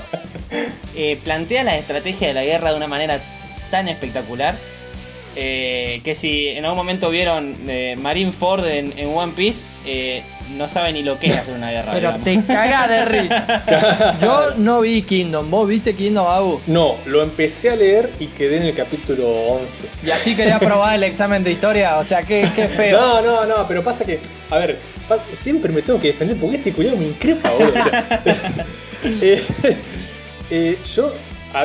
eh, plantea la estrategia de la guerra de una manera tan espectacular eh, que si en algún momento vieron eh, Marineford en, en One Piece, eh, no saben ni lo que es hacer una guerra. Pero digamos. te cagas de risa. Yo no vi Kingdom, ¿vos viste Kingdom, Abu? No, lo empecé a leer y quedé en el capítulo 11. Y así quería probar el examen de historia, o sea, qué, qué feo. No, no, no, pero pasa que, a ver, siempre me tengo que defender porque este culiado me increpa, boludo. Eh, eh, yo,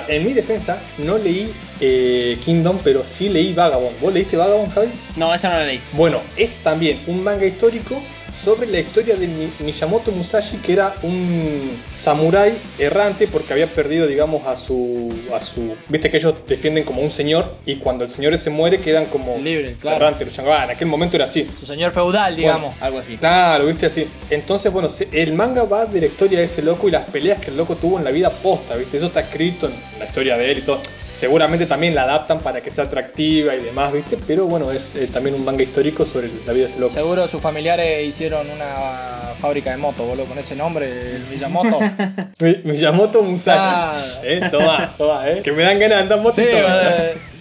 en mi defensa, no leí eh, Kingdom, pero sí leí Vagabond. ¿Vos leíste Vagabond, Javi? No, esa no la leí. Bueno, es también un manga histórico sobre la historia de Mi- Miyamoto Musashi, que era un samurái errante porque había perdido, digamos, a su, a su... Viste que ellos defienden como un señor y cuando el señor se muere quedan como Libre, claro. llamaban. en aquel momento era así. Su señor feudal, digamos. Algo así. Claro, viste así. Entonces, bueno, el manga va de la historia de ese loco y las peleas que el loco tuvo en la vida posta, viste. Eso está escrito en la historia de él y todo. Seguramente también la adaptan para que sea atractiva y demás, viste. Pero bueno, es eh, también un manga histórico sobre la vida de ese loco. Seguro sus familiares hicieron una fábrica de motos, boludo, con ese nombre, el Miyamoto. Mi- Miyamoto Musashi. Ah. Eh, toma, toma, eh. Que me dan ganas de andar moto sí.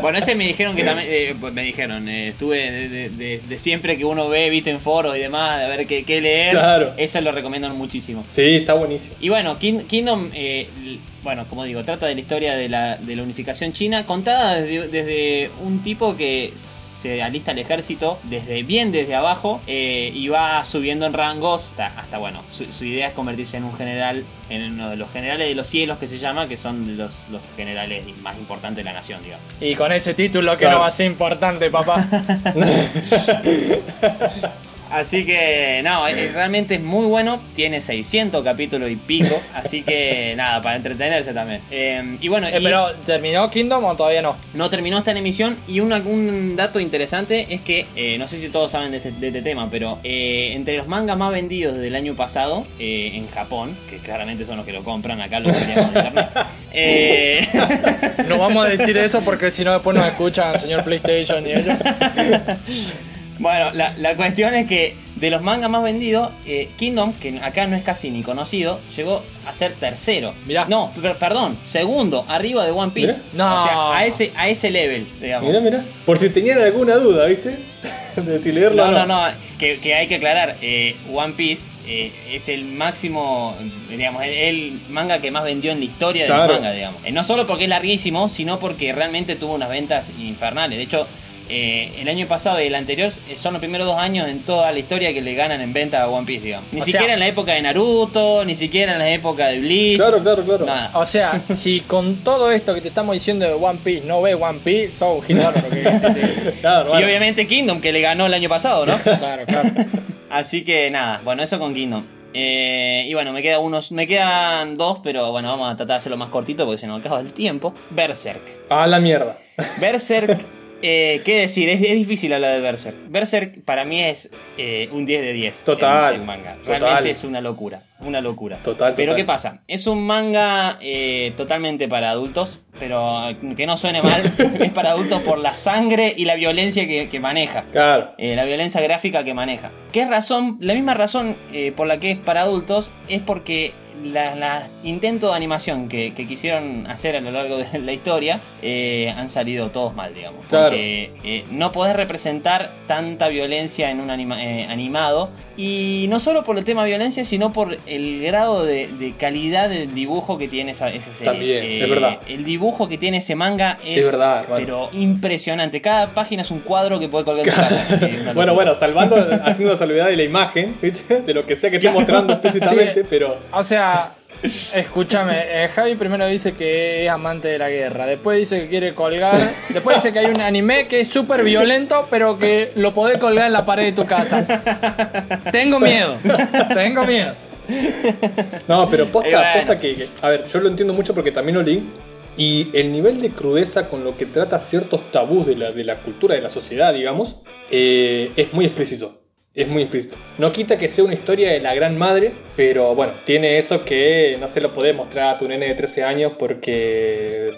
Bueno, ese me dijeron que también. eh, pues me dijeron, eh, estuve de, de- de- de siempre que uno ve, viste en foros y demás, de ver qué, qué leer. Claro. Eso lo recomiendan muchísimo. Sí, está buenísimo. Y bueno, Kin- Kingdom, eh, bueno, como digo, trata de la historia de la, de la unificación china, contada desde, desde un tipo que se alista al ejército desde bien desde abajo eh, y va subiendo en rangos hasta, hasta, bueno, su, su idea es convertirse en un general, en uno de los generales de los cielos que se llama, que son los, los generales más importantes de la nación, digamos. Y con ese título que Claro. no va a ser importante, papá. Así que, no, realmente es muy bueno. Tiene 600 capítulos y pico. Así que, nada, para entretenerse también. Eh, y bueno, Eh, y pero, ¿terminó Kingdom o todavía no? no terminó esta emisión. Y una- un dato interesante es que, eh, no sé si todos saben de este, de este tema, pero eh, entre los mangas más vendidos del año pasado en Japón, que claramente son los que lo compran, acá lo teníamos en internet. eh, No vamos a decir eso porque si no después nos escuchan señor PlayStation y ellos. Bueno, la, la cuestión es que de los mangas más vendidos, eh, Kingdom, que acá no es casi ni conocido, llegó a ser tercero. Mirá. No, per- perdón, segundo, arriba de One Piece. Mirá. No. O sea, a ese, a ese level, digamos. Mira, mira. Por si tenían alguna duda, ¿viste? De si leerlo No, o no, no, que, que hay que aclarar, eh, One Piece eh, es el máximo, digamos, el, el manga que más vendió en la historia del Claro. manga, digamos. Eh, no solo porque es larguísimo, sino porque realmente tuvo unas ventas infernales. De hecho, eh, el año pasado y el anterior eh, son los primeros dos años en toda la historia que le ganan en venta a One Piece, digamos. Ni O siquiera sea- en la época de Naruto, ni siquiera en la época de Bleach. Claro, claro, claro. Nada. O sea, si con todo esto que te estamos diciendo de One Piece no ves One Piece, sos un gil bárbaro que- Claro, Y obviamente Kingdom, que le ganó el año pasado, ¿no? Claro, claro. Así que nada, bueno, eso con Kingdom. Eh, y bueno, me queda unos, me quedan dos, pero bueno, vamos a tratar de hacerlo más cortito porque se nos acaba el tiempo. Berserk. A la mierda. Berserk, eh, ¿qué decir? Es, es difícil hablar de Berserk. Berserk para mí es eh, un 10 de 10. Total, en- en manga. total. Realmente es una locura, una locura. Total, Pero total. ¿qué pasa? Es un manga eh, totalmente para adultos, pero que no suene mal, es para adultos por la sangre y la violencia que, que maneja. Claro. La violencia gráfica que maneja. ¿Qué razón? La misma razón por la que es para adultos es porque la- la intentos de animación que, que quisieron hacer a lo largo de la historia eh, han salido todos mal, digamos. Claro. Porque eh, no podés representar tanta violencia en un anima- eh, animado. Y no solo por el tema violencia, sino por el grado de, de calidad del dibujo que tiene esa, esa serie. También, Eh, es verdad. El dibujo que tiene ese manga es, Es verdad, pero impresionante. Cada página es un cuadro que puede colgar en tu casa. Eh, Bueno, bueno, salvando, haciendo la salvedad de la imagen. De lo que sea que esté mostrando explícitamente, Sí. pero. O sea, escúchame, eh, Javi primero dice que es amante de la guerra, después dice que quiere colgar, después dice que hay un anime que es súper violento, pero que lo podés colgar en la pared de tu casa. Tengo miedo, tengo miedo. No, pero posta, bueno. posta que, que- A ver, yo lo entiendo mucho porque también lo leí. Y el nivel de crudeza con lo que trata ciertos tabús de la, de la cultura, de la sociedad, digamos, eh, es muy explícito. Es muy explícito. No quita que sea una historia de la gran madre, pero bueno, tiene eso que no se lo podés mostrar a tu nene de 13 años porque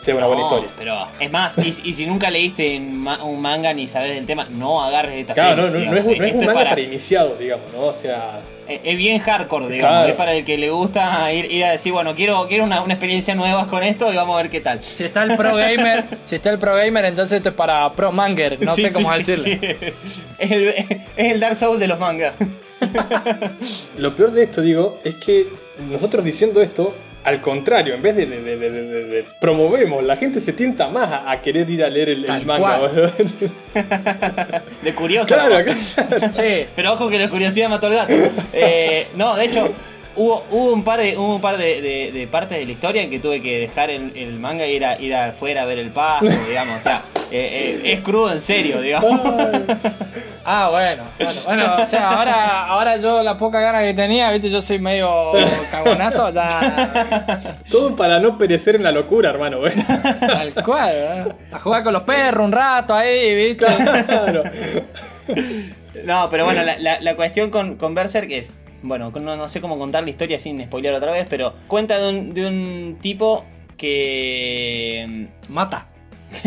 sea una buena No, historia. Pero es más, y, y si nunca leíste un ma- un manga ni sabes del tema, no agarres esta Claro, no, serie. no, no es, digamos. un- no es un manga para, para- iniciados, digamos, ¿no? O sea, es- es bien hardcore, digamos. Claro. Es para el que le gusta ir, ir a decir, bueno, quiero, quiero una, una experiencia nueva con esto y vamos a ver qué tal. Si está el pro gamer, si está el pro gamer, entonces esto es para pro manger, no Sí, sé cómo sí, sí, decirle. sí. Es, el, es el Dark Souls de los mangas. Lo peor de esto, digo, es que nosotros diciendo esto, al contrario, en vez de, de- de- de- de- de- promovemos, la gente se tienta más a, a querer ir a leer el, el manga. De curioso. claro. Sí, Pero ojo que la curiosidad mató al gato. Eh, no, de hecho, hubo, hubo un par, de, hubo un par de, de- de partes de la historia en que tuve que dejar el, el manga e ir, a, ir afuera a ver el pasto, digamos. O sea, eh, eh, es crudo en serio, digamos. Ah, bueno, bueno, bueno, o sea, ahora, ahora yo la poca gana que tenía, viste, yo soy medio cagonazo, ya Todo para no perecer en la locura, hermano. ¿ves? tal cual, ¿eh? A jugar con los perros un rato ahí, viste. Claro. No, pero bueno, la, la- la cuestión con, con Berserk es. Bueno, no, no sé cómo contar la historia sin spoiler otra vez, pero cuenta de un, de un tipo que. Mata.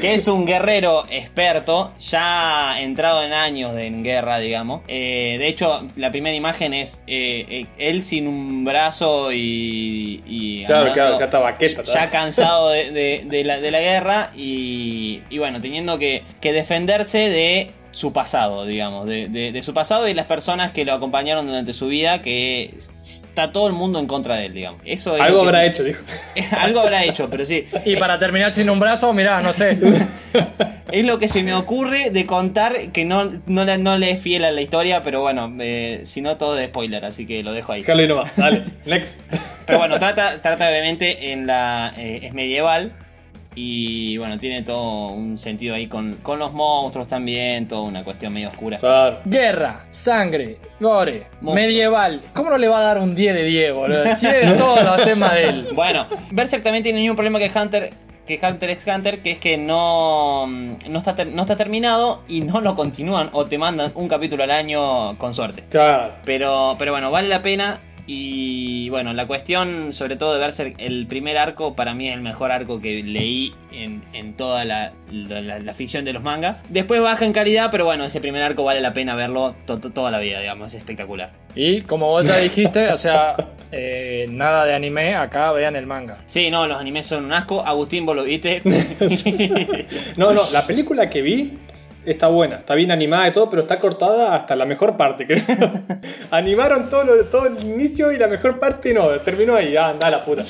Que es un guerrero experto, ya entrado en años de, en guerra, digamos. Eh, de hecho, la primera imagen es eh, eh, él sin un brazo y. y Claro, claro, está baqueta. ya cansado de, de- de la, de la guerra y, y bueno, teniendo que, que defenderse de su pasado, digamos, de, de- de su pasado y las personas que lo acompañaron durante su vida, que está todo el mundo en contra de él, digamos. Eso es Algo habrá hecho, dijo. algo habrá hecho, pero sí. Y para terminar sin un brazo, mirá, no sé. Es lo que se me ocurre de contar que no, no, le, no le es fiel a la historia, pero bueno, eh, si no todo de spoiler, así que lo dejo ahí. Déjalo ahí nomás. Dale, next. Pero bueno, trata, trata obviamente en la. eh, es medieval. Y bueno, tiene todo un sentido ahí con, con los monstruos también, toda una cuestión medio oscura. Claro. Guerra, sangre, gore, Monstruos. medieval. ¿Cómo no le va a dar un 10 de 10, boludo? Si es todos los temas de él. Bueno, Berserk también tiene el mismo problema que Hunter, que Hunter x Hunter, que es que no, no, está, ter- no está terminado y no lo continúan o te mandan un capítulo al año con suerte. Claro. Pero, pero bueno, vale la pena. Y bueno, la cuestión sobre todo de Berserk, el primer arco para mí es el mejor arco que leí en, en toda la, la- la ficción de los mangas. Después baja en calidad, pero bueno, ese primer arco vale la pena verlo to- to- toda la vida, digamos, es espectacular. Y como vos ya dijiste, o sea, eh, nada de anime, acá vean el manga. Sí, no, los animes son un asco. Agustín, vos lo viste. No, no, la película que vi está buena, está bien animada y todo, pero está cortada hasta la mejor parte, creo. Animaron todo, todo el inicio y la mejor parte no, terminó ahí, ah, anda la puta.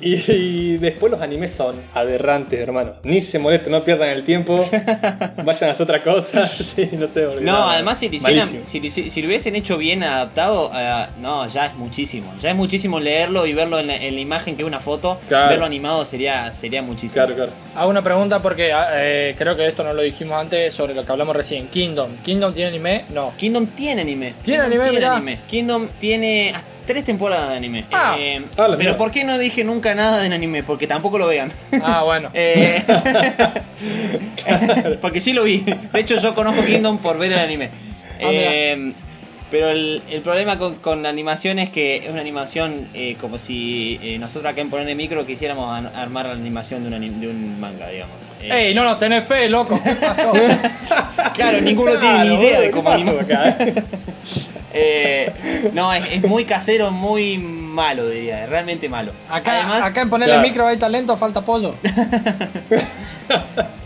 Y- y después los animes son aberrantes, hermano. Ni se molesten, no pierdan el tiempo, vayan a hacer otra cosa. Sí, no sé. porque No, nada, además si lo, hicieran- si, lo hici- si lo hubiesen hecho bien adaptado, eh, no, ya es muchísimo. Ya es muchísimo leerlo y verlo en la, en la imagen que es una foto. Claro. Verlo animado sería, sería muchísimo. Claro, claro. Hago una pregunta porque ah, eh, creo que esto no lo dijimos antes sobre lo que hablamos recién. Kingdom. ¿Kingdom tiene anime? No. Kingdom tiene anime. ¿Tiene Kingdom anime? Mirá. anime. Kingdom tiene hasta tres temporadas de anime. Ah. Eh, Ah, pero mierda. ¿por qué no dije nunca nada de anime? Porque tampoco lo vean. Ah, bueno. Eh, porque sí lo vi. De hecho, yo conozco Kingdom por ver el anime. Ah, mira. Eh, pero el, el problema con, con la animación es que es una animación eh, como si eh, nosotros acá en Poner Micro quisiéramos armar la animación de un, anim- de un manga, digamos. Eh, ¡Ey, no nos tenés fe, loco! ¿Qué pasó? claro, ninguno tiene ni Claro, idea de ¿qué cómo animar. Eh? No, es, es muy casero, muy malo, diría. Es realmente malo. Acá, Además, acá en ponerle Claro. micro hay talento, falta pollo.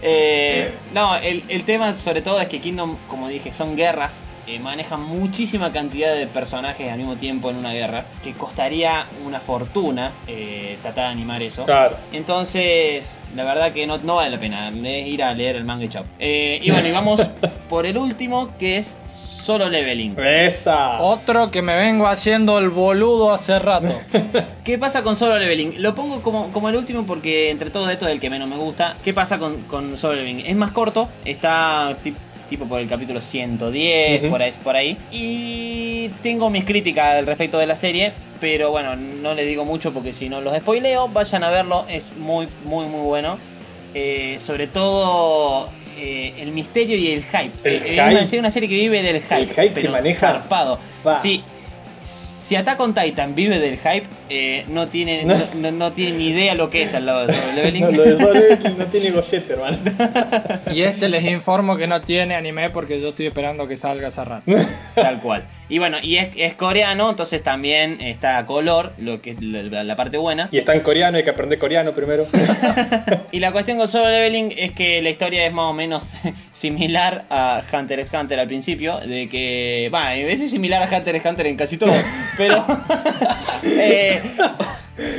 Eh, no, el, el tema sobre todo es que Kingdom, como dije, son guerras. Eh, manejan muchísima cantidad de personajes al mismo tiempo en una guerra. Que costaría una fortuna eh, tratar de animar eso. Claro. Entonces, la verdad que no, no vale la pena. Es ir a leer el manga y chao. Eh, y bueno, y vamos por el último que es Solo Leveling. Esa. Otro que me vengo haciendo el boludo hace rato. ¿Qué pasa con Solo Leveling? Lo pongo como, como el último porque entre todos estos es el que menos me gusta. ¿Qué pasa con, con Solo Leveling? Es más corto, está ti- tipo por el capítulo 110, Ujú. por, ahí, por ahí. Y tengo mis críticas al respecto de la serie, pero bueno, no le digo mucho porque si no los spoileo, vayan a verlo, es muy, muy, muy bueno. Eh, sobre todo eh, el misterio y el hype. El Eh, hype. Es una, serie- una serie que vive del hype. El hype que pero maneja. zarpado. Va. Sí, si Attack on Titan vive del hype, eh, no, tiene, No. no. No, no tiene ni idea lo que es al lado de Solo Leveling. No, lo de Solo Leveling no tiene gollete, hermano. Y este les informo que no tiene anime porque yo estoy esperando que salga hace rato. Tal cual. Y bueno, y es, es coreano, entonces también está a color, lo que es la, la parte buena. Y está en coreano, hay que aprender coreano primero. Y la cuestión con Solo Leveling es que la historia es más o menos similar a Hunter x Hunter al principio, de que, va, a veces es similar a Hunter x Hunter en casi todo, pero eh,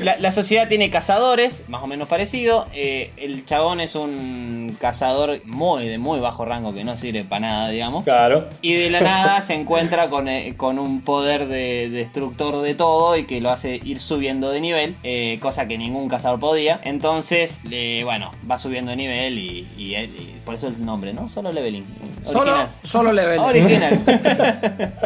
la, la sociedad tiene cazadores, más o menos parecido, eh, el chabón es un cazador muy de muy bajo rango que no sirve para nada, digamos. Claro. Y de la nada se encuentra con, eh, con un poder de destructor de todo y que lo hace ir subiendo de nivel, eh, cosa que ningún cazador podía. Entonces, bueno, va subiendo de nivel y, y- y por eso el nombre, ¿no? Solo leveling. Solo, Original. solo level. Original.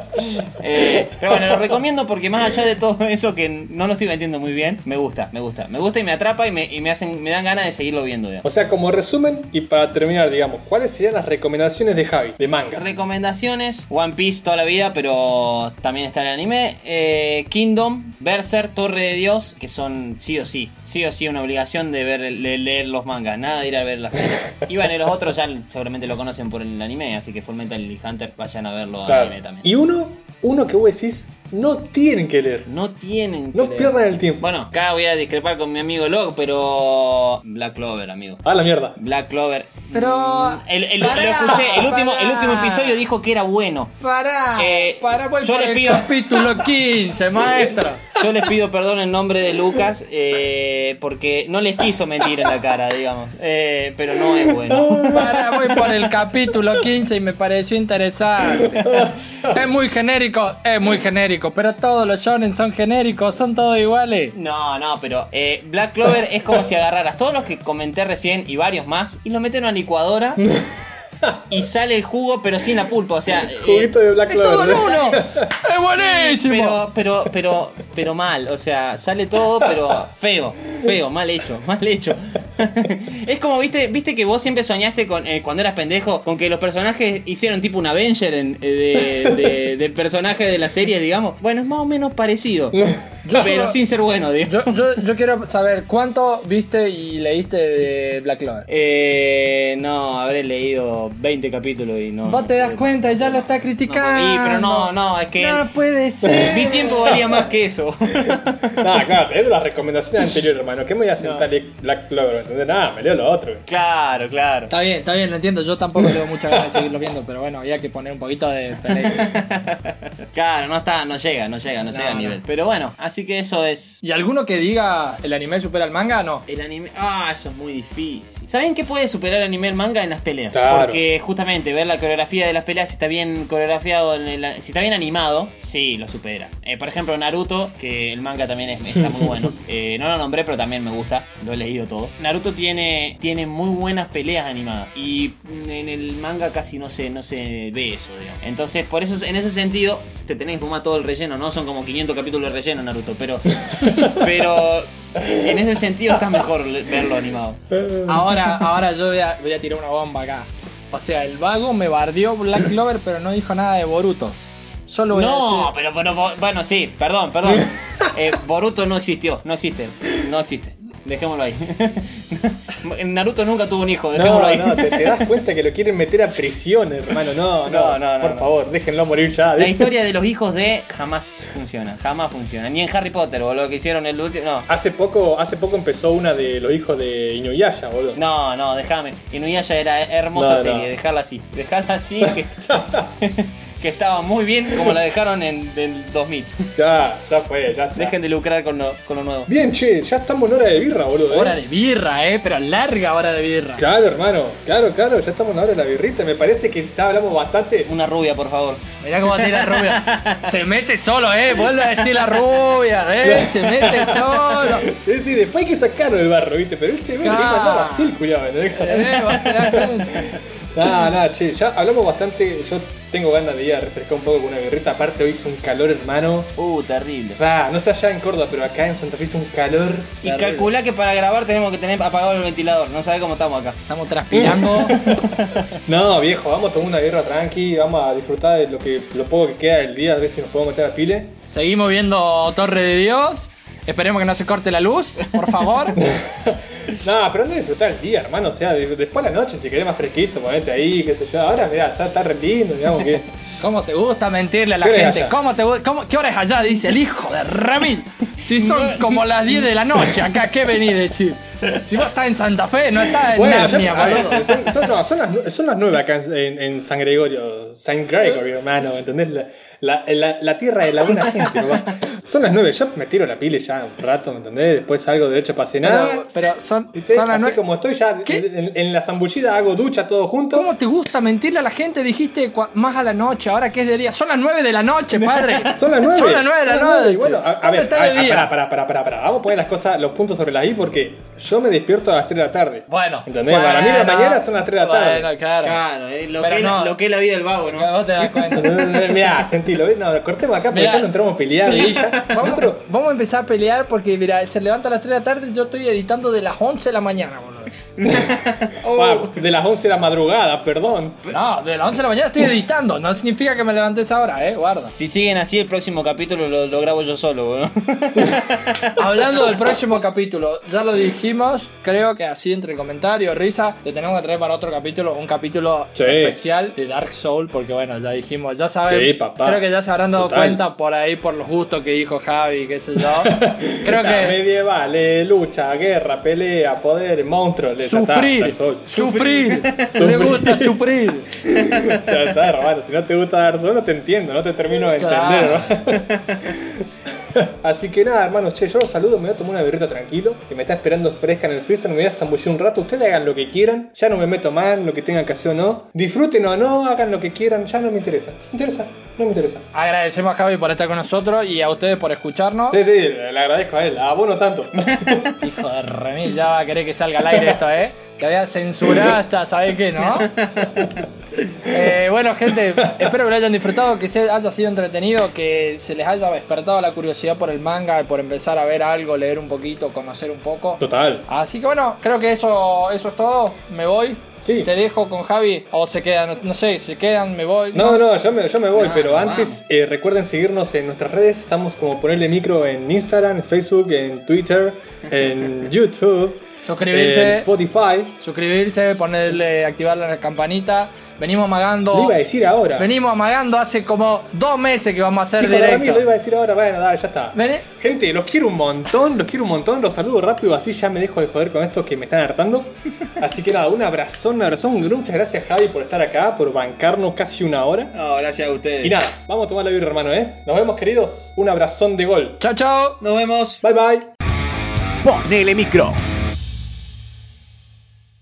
Eh, pero bueno, lo recomiendo porque más allá de todo eso que no lo estoy metiendo muy bien, me gusta, me gusta. Me gusta y me atrapa y me, y me hacen, me dan ganas de seguirlo viendo. digamos. O sea, como resumen y para terminar, digamos, ¿cuáles serían las recomendaciones de Javi, de manga? Recomendaciones, One Piece toda la vida, pero también está el anime. Eh, Kingdom, Berserk, Torre de Dios, que son sí o sí, sí o sí una obligación de ver de leer los mangas, nada de ir a ver la serie. Y bueno, y los otros ya seguramente lo conocen por el anime, así que Fullmetal y Hunter vayan a verlo Claro. anime también. Y uno, uno que vos decís, no tienen que leer. No tienen que No leer. pierdan el tiempo. Bueno, acá voy a discrepar con mi amigo Log, pero Black Clover, amigo. A la mierda. Black Clover. Pero- Mm, el, el- Pará, lo escuché, el último, el último episodio dijo que era bueno. Pará, Eh, pará, voy yo el pido- capítulo 15, maestra. Yo les pido perdón en nombre de Lucas eh, porque no les quiso mentir en la cara, digamos. Eh, pero no es bueno. Pará, voy por el capítulo 15 y me pareció interesante. Es muy genérico, es muy genérico, pero todos los shonen son genéricos, son todos iguales. No, no, pero eh, Black Clover es como si agarraras todos los que comenté recién y varios más y los metes en una licuadora y sale el jugo pero sin la pulpa. O sea, eh, Juguito de Black ¡Es todo Clover. en uno! ¡Es buenísimo! pero, pero, pero, pero mal. O sea, sale todo pero feo, feo, mal hecho, mal hecho. es como, viste, viste que vos siempre soñaste con eh, cuando eras pendejo, con que los personajes hicieron tipo un Avenger en- eh, de, de- del personaje de la serie, digamos. Bueno, es más o menos parecido. pero solo- sin ser bueno, digamos. Yo, yo, yo quiero saber cuánto viste y leíste de Black Clover. Eh, no, habré leído 20 capítulos y no. Vos no te das cuenta ya lo está No, criticando. y, pero no, no, es que. No puede ser. Mi tiempo valía más que eso. Nada, claro, te doy las recomendaciones anteriores, hermano. ¿Qué me voy a sentar leer Black Clover? ¿Me ¿Entendés? Nada, me leo lo otro. claro, claro. Está bien, está bien, lo entiendo. Yo tampoco tengo muchas ganas de seguirlo viendo, pero bueno, había que poner un poquito de pelea. Claro, no está, no llega, no llega, no, No, llega al no. nivel. Pero bueno, así que eso es. ¿Y alguno que diga el anime supera al manga? No. El anime. Ah, eso es muy difícil. ¿Saben qué puede superar el anime el manga en las peleas? Claro. Porque justamente ver la coreografía de las peleas, si está bien coreografiado, en el- si está bien animado, sí, lo supera. Eh, por ejemplo, Naruto, que el manga también es- está muy bueno. Eh, no lo nombré, pero también me gusta. Lo he leído todo. Naruto tiene, tiene muy buenas peleas animadas. Y en el manga casi no se, no se ve eso, digamos. Entonces, por eso, en ese sentido, te tenés que fumar todo el relleno, ¿no? Son como 500 capítulos de relleno, Naruto. Pero. pero. En ese sentido está mejor verlo animado. Ahora, ahora yo voy a, voy a tirar una bomba acá. O sea, el vago me bardeó Black Clover, pero no dijo nada de Boruto. Solo voy a No, decir. pero, pero, bueno, sí, perdón, perdón. Eh, Boruto no existió, no existe, no existe. Dejémoslo ahí. Naruto nunca tuvo un hijo, dejémoslo No, ahí. no, te, te das cuenta que lo quieren meter a prisión, hermano. No, no, No, por no. favor, déjenlo morir ya. La historia de los hijos de jamás funciona, jamás funciona. Ni en Harry Potter, o lo que hicieron el último. No, Hace poco, hace poco empezó una de los hijos de Inuyasha, boludo. no, no, déjame. Inuyasha era hermosa serie, dejarla así. Dejarla así, que, que estaba muy bien como la dejaron en el 2000. Ya, ya fue, ya está. Dejen de lucrar con lo, con lo nuevo. Bien, che, ya estamos en hora de birra, boludo. ¿eh? Hora de birra, eh, pero larga hora de birra. Claro, hermano, claro, claro, ya estamos en la hora de la birrita. Me parece que ya hablamos bastante. Una rubia, por favor. Mirá cómo tira rubia. Se mete solo, eh. Vuelve a decir la rubia, eh. Se mete solo. Es decir, después hay que sacarlo del barro, ¿viste? Pero él se ve que Claro. andaba así el culiado, ¿entendés? Eh, Nada, nada, che, ya hablamos bastante. Yo tengo ganas de ir a refrescar un poco con una birrita. Aparte, hoy hizo un calor, hermano. Uh, terrible. Ah, no sé allá en Córdoba, pero acá en Santa Fe hizo un calor. Y terrible. calcula que para grabar tenemos que tener apagado el ventilador. No sabe cómo estamos acá. Estamos transpirando. No, viejo, vamos a tomar una birra tranqui, vamos a disfrutar de lo que lo poco que queda del día, a ver si nos podemos meter a pile. Seguimos viendo Torre de Dios. Esperemos que no se corte la luz, por favor. No, pero anda a disfrutar el día, hermano. O sea, de- después a la noche, si querés más fresquito, ponete ahí, qué sé yo. Ahora, mirá, ya está re lindo, digamos que. ¿Cómo te gusta mentirle a la ¿Qué hora es gente? ¿Cómo te cómo- ¿Qué hora es allá? Dice el hijo de Ramil. Si son como las 10 de la noche, acá, ¿qué venís a decir? Si vos estás en Santa Fe, no estás en Bueno, Narnia, boludo. son, son- no, son las, son las nueve acá en, en- en San Gregorio. San Gregorio, hermano, ¿entendés? La, la, tierra de la buena gente, papá. Son las nueve, yo me tiro la pile ya un rato, ¿me entendés? Después salgo derecho para cenar. Pero, pero son, ¿viste? son las como estoy ya en, en la zambullida hago ducha todo junto. ¿Cómo te gusta mentirle a la gente? Dijiste más a la noche, ahora que es de día. Son las 9 de la noche, padre. Son las nueve. Son las 9 de la las noche. Bueno, a, a ¿Dónde ver, a, a- pará, pará, pará, pará, pará. Vamos a poner las cosas, los puntos sobre la I porque yo me despierto a las 3 de la tarde. Bueno. ¿Entendés? Para mí la Bueno. mañana son las 3 de la tarde. Bueno, claro. Claro, eh, lo, Pero que no. es, lo que es la vida del vago, ¿no? Vos te das cuenta. Mirá, sentilo. No, cortemos acá porque Mirá. ya no entramos a pelear. Sí, vamos, vamos a empezar a pelear porque, mira, se levanta a las 3 de la tarde y yo estoy editando de las 11 de la mañana, boludo. Ah, de las 11 de la madrugada, perdón. No, de las 11 de la mañana estoy editando. No significa que me levantes ahora, eh, guarda. Si siguen así, el próximo capítulo lo, lo grabo yo solo, weón. Hablando del próximo capítulo, ya lo dijimos, creo que así entre comentarios, risa, te tenemos que traer para otro capítulo, un capítulo Sí. especial de Dark Soul, porque bueno, ya dijimos, ya saben, Sí, papá. creo que ya se habrán dado Total. cuenta por ahí, por los gustos que dijo Javi, qué sé yo. Creo La que medieval, eh, lucha, guerra, pelea, poder, monstruos. Está, sufrir, Souls. sufrir, le gusta sufrir. Ya está, hermano. Si no te gusta Dark Souls, no te entiendo, no te termino de Claro. entender, ¿no? Así que nada, hermano, che, yo los saludo, me voy a tomar una birrita tranquilo, que me está esperando fresca en el freezer, me voy a zambullir un rato, ustedes hagan lo que quieran, ya no me meto mal, lo que tengan que hacer o no, disfruten o no, hagan lo que quieran, ya no me interesa, me interesa, no me interesa. Agradecemos a Javi por estar con nosotros y a ustedes por escucharnos. Sí, sí, le agradezco a él, a vos no tanto. Hijo de remil, ya va a querer que salga al aire esto, ¿eh? Que había censurado hasta, ¿sabés qué, no? Eh, bueno, gente, espero que lo hayan disfrutado, que se haya sido entretenido, que se les haya despertado la curiosidad por el manga, por empezar a ver algo, leer un poquito, conocer un poco. Total. Así que bueno, creo que eso, eso es todo. Me voy. Sí. Te dejo con Javi. O se quedan, no sé, se quedan, me voy. No, no, yo me, yo me voy, No, pero no, antes eh, recuerden seguirnos en nuestras redes. Estamos como ponerle micro en Instagram, en Facebook, en Twitter, en YouTube, Suscribirse. en Spotify. Suscribirse, ponerle, activar la campanita. Venimos amagando. Lo iba a decir ahora. Venimos amagando hace como dos meses que vamos a hacer Hijo de Ramiro, directo. lo iba a decir ahora, bueno, dale, ya está. Vení. Gente, los quiero un montón, los quiero un montón, los saludo rápido, así ya me dejo de joder con estos que me están hartando. Así que nada, un abrazón, un abrazón, muchas gracias Javi por estar acá, por bancarnos casi una hora. No, gracias a ustedes. Y nada, vamos a tomar la birra, hermano, ¿eh? Nos vemos, queridos. Un abrazón de gol. Chao, chao. Nos vemos. Bye, bye. Ponele micro.